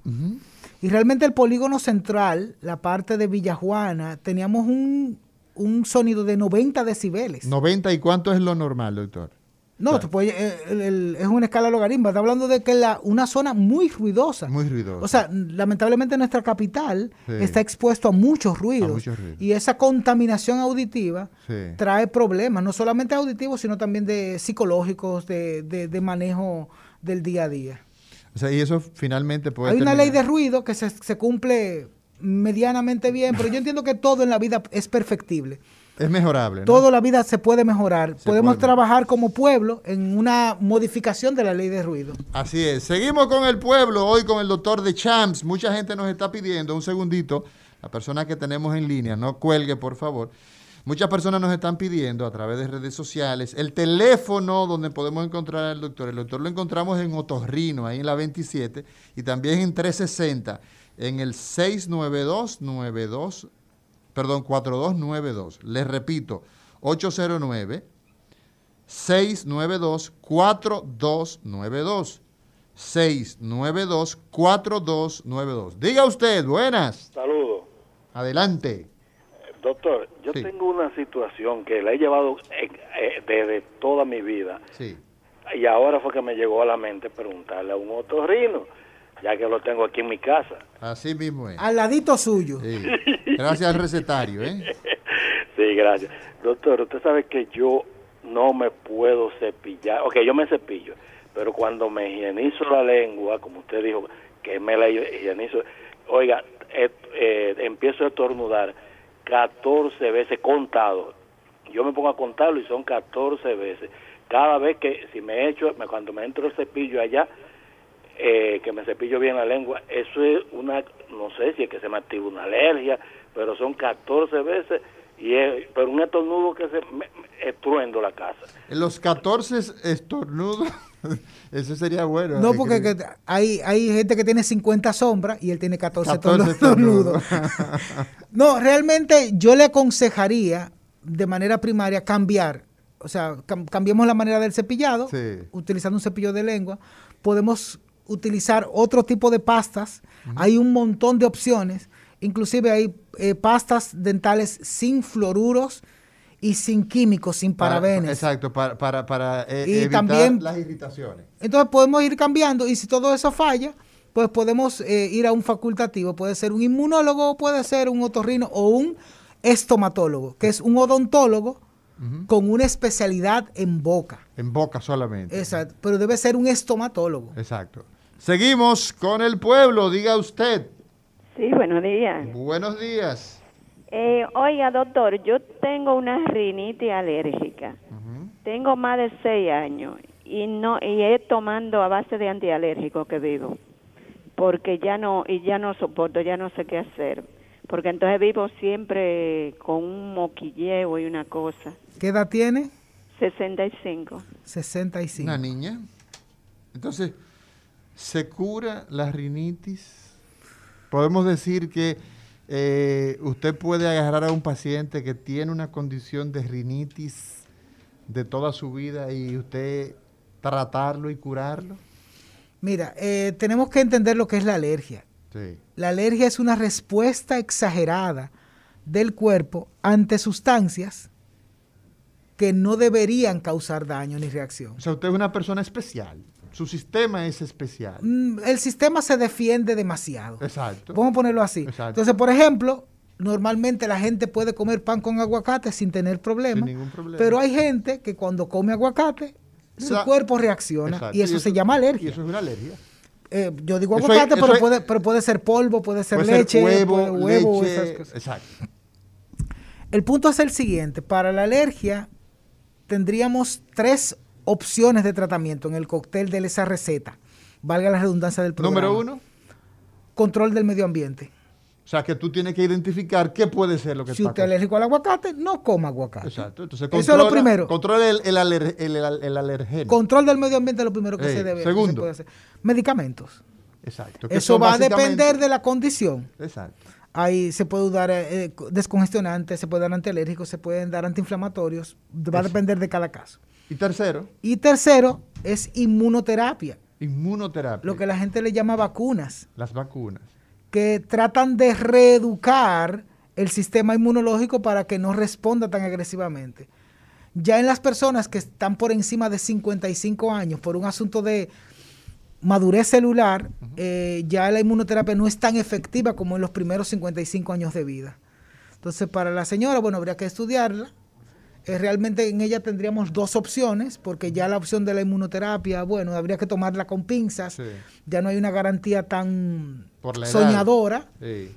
Y realmente el polígono central, la parte de Villajuana, teníamos un, un sonido de 90 decibeles. 90 y cuánto es lo normal, doctor. No, puedes- eh, el- el- es una escala logaritma. Está hablando de que la, una zona muy ruidosa. Muy ruidosa. O sea, lamentablemente nuestra capital Sí. está expuesto a muchos ruidos. A muchos ruidos. Y esa contaminación auditiva Sí. trae problemas, no solamente auditivos, sino también de psicológicos, de, de- de manejo del día a día. O sea, y eso finalmente puede Hay una ley de ruido que se, se cumple medianamente bien, pero yo entiendo que todo en la vida es perfectible. Es mejorable, ¿no? Toda la vida se puede mejorar. Podemos puede. trabajar como pueblo en una modificación de la ley de ruido. Así es. Seguimos con el pueblo, hoy con el doctor de Champs. Mucha gente nos está pidiendo, un segundito, la persona que tenemos en línea, no cuelgue, por favor. Muchas personas nos están pidiendo a través de redes sociales el teléfono donde podemos encontrar al doctor. El doctor lo encontramos en Otorrino, ahí en la 27, y también en 360, en el 692-92, perdón, 4292. Les repito, 809 692-4292. 692-4292. Diga usted, buenas. Saludos. Adelante. Doctor, yo Sí. tengo una situación que la he llevado eh, eh, desde toda mi vida Sí. y ahora fue que me llegó a la mente preguntarle a un otorrino, ya que lo tengo aquí en mi casa. Así mismo es. Al ladito suyo. Sí. (laughs) Gracias al recetario, ¿eh? (laughs) Sí, gracias. Doctor, usted sabe que yo no me puedo cepillar. Ok, yo me cepillo, pero cuando me higienizo la lengua, como usted dijo, que me la higienizo, oiga, eh, empiezo a estornudar 14 veces contado. Yo me pongo a contarlo y son 14 veces. Cada vez que, si me echo, cuando me entro el cepillo allá, eh, que me cepillo bien la lengua, eso es una, no sé si es que se me activa una alergia, pero son 14 veces y es, pero un estornudo que se me, me- estruendo la casa. Los 14 estornudos, (laughs) eso sería bueno. No, ¿eh? porque Que- que hay, hay gente que tiene 50 sombras y él tiene 14, 14 estornudos. (laughs) no, realmente yo le aconsejaría de manera primaria cambiar. O sea, cam- cambiemos la manera del cepillado, Sí. utilizando un cepillo de lengua. Podemos utilizar otro tipo de pastas. Hay un montón de opciones. Inclusive hay eh, pastas dentales sin fluoruros y sin químicos, sin para- parabenes. exacto, para, para, para eh, Y evitar también- las irritaciones. Entonces podemos ir cambiando y si todo eso falla, pues podemos eh, ir a un facultativo. Puede ser un inmunólogo, puede ser un otorrino o un estomatólogo, que es un odontólogo con una especialidad en boca. En boca solamente. Exacto, pero debe ser un estomatólogo. Exacto. Seguimos con el pueblo, diga usted. Sí, buenos días. Buenos días. Eh, oiga, doctor, yo tengo una rinitis alérgica. Tengo más de seis años y no y es tomando a base de antialérgico que vivo, porque ya no y ya no soporto, ya no sé qué hacer, porque entonces vivo siempre con un moquilleo y una cosa. ¿Qué edad tiene? 65. 65. Una niña. Entonces, ¿se cura la rinitis? Podemos decir que eh, usted puede agarrar a un paciente que tiene una condición de rinitis de toda su vida y usted tratarlo y curarlo. Mira, eh, tenemos que entender lo que es la alergia. Sí. La alergia es una respuesta exagerada del cuerpo ante sustancias que no deberían causar daño ni reacción. O sea, usted es una persona especial. Su sistema es especial. Mm, El sistema se defiende demasiado. Exacto. Vamos a ponerlo así. Exacto. Entonces, por ejemplo, normalmente la gente puede comer pan con aguacate sin tener problema. Sin ningún problema. Pero hay gente que cuando come aguacate, su cuerpo reacciona Exacto. y eso se llama alergia. Y eso es una alergia. Eh, yo digo Eso aguacate, es- pero, es- puede, pero puede ser polvo, puede ser Puede ser leche, huevo, puede- huevo, leche, esas cosas. Exacto. El punto es el siguiente. Para la alergia tendríamos tres opciones de tratamiento en el cóctel de esa receta. Valga la redundancia del programa. Número uno. Control del medio ambiente. O sea, que tú tienes que identificar qué puede ser lo que Si está usted es alérgico al aguacate, no coma aguacate. Exacto. Entonces, Eso es lo controla- primero. Controla el, el, aler- el, alergeno. Control del medio ambiente es lo primero que Eh, se debe segundo. se puede hacer. Medicamentos. Exacto. Eso va a depender de la condición. Exacto. Ahí se puede dar eh, eh, descongestionantes, se puede dar antialérgicos, se pueden dar antiinflamatorios. Va a depender de cada caso. Y tercero, Y tercero es inmunoterapia, inmunoterapia. lo que la gente le llama vacunas. Las vacunas. que tratan de reeducar el sistema inmunológico para que no responda tan agresivamente. Ya en las personas que están por encima de 55 años por un asunto de madurez celular, eh, ya la inmunoterapia no es tan efectiva como en los primeros 55 años de vida. Entonces, para la señora, bueno, habría que estudiarla. Eh, realmente en ella tendríamos dos opciones, porque ya la opción de la inmunoterapia, bueno, habría que tomarla con pinzas. Ya no hay una garantía tan soñadora. Sí.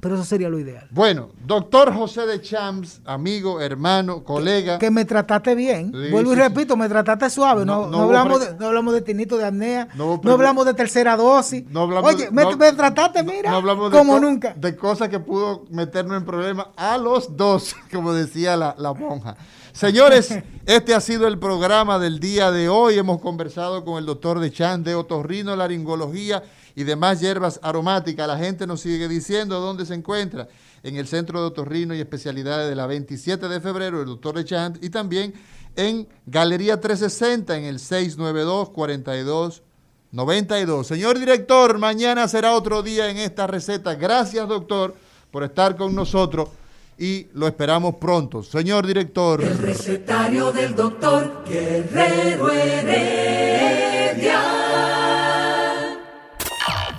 Pero eso sería lo ideal. Bueno, doctor José de Champs, amigo, hermano, colega. Que, me trataste bien. Vuelvo y repito, me trataste suave. No, hablamos, de, no hablamos de tinito de apnea. No, hablamos de tercera dosis. Oye, me, trataste, mira, como nunca. De cosas que pudo meternos en problemas a los dos, (laughs) como decía la, la monja. Señores, (laughs) este ha sido el programa del día de hoy. Hemos conversado con el doctor de Chan de otorrino, laringología y demás hierbas aromáticas. La gente nos sigue diciendo dónde se encuentra. En el Centro de Otorrino y Especialidades de la 27 de febrero, el doctor de Chan, y también en Galería 360, en el 692-4292. Señor director, mañana será otro día en esta receta. Gracias, doctor, por estar con nosotros y lo esperamos pronto. Señor director. El recetario del doctor Guerrero Heredia.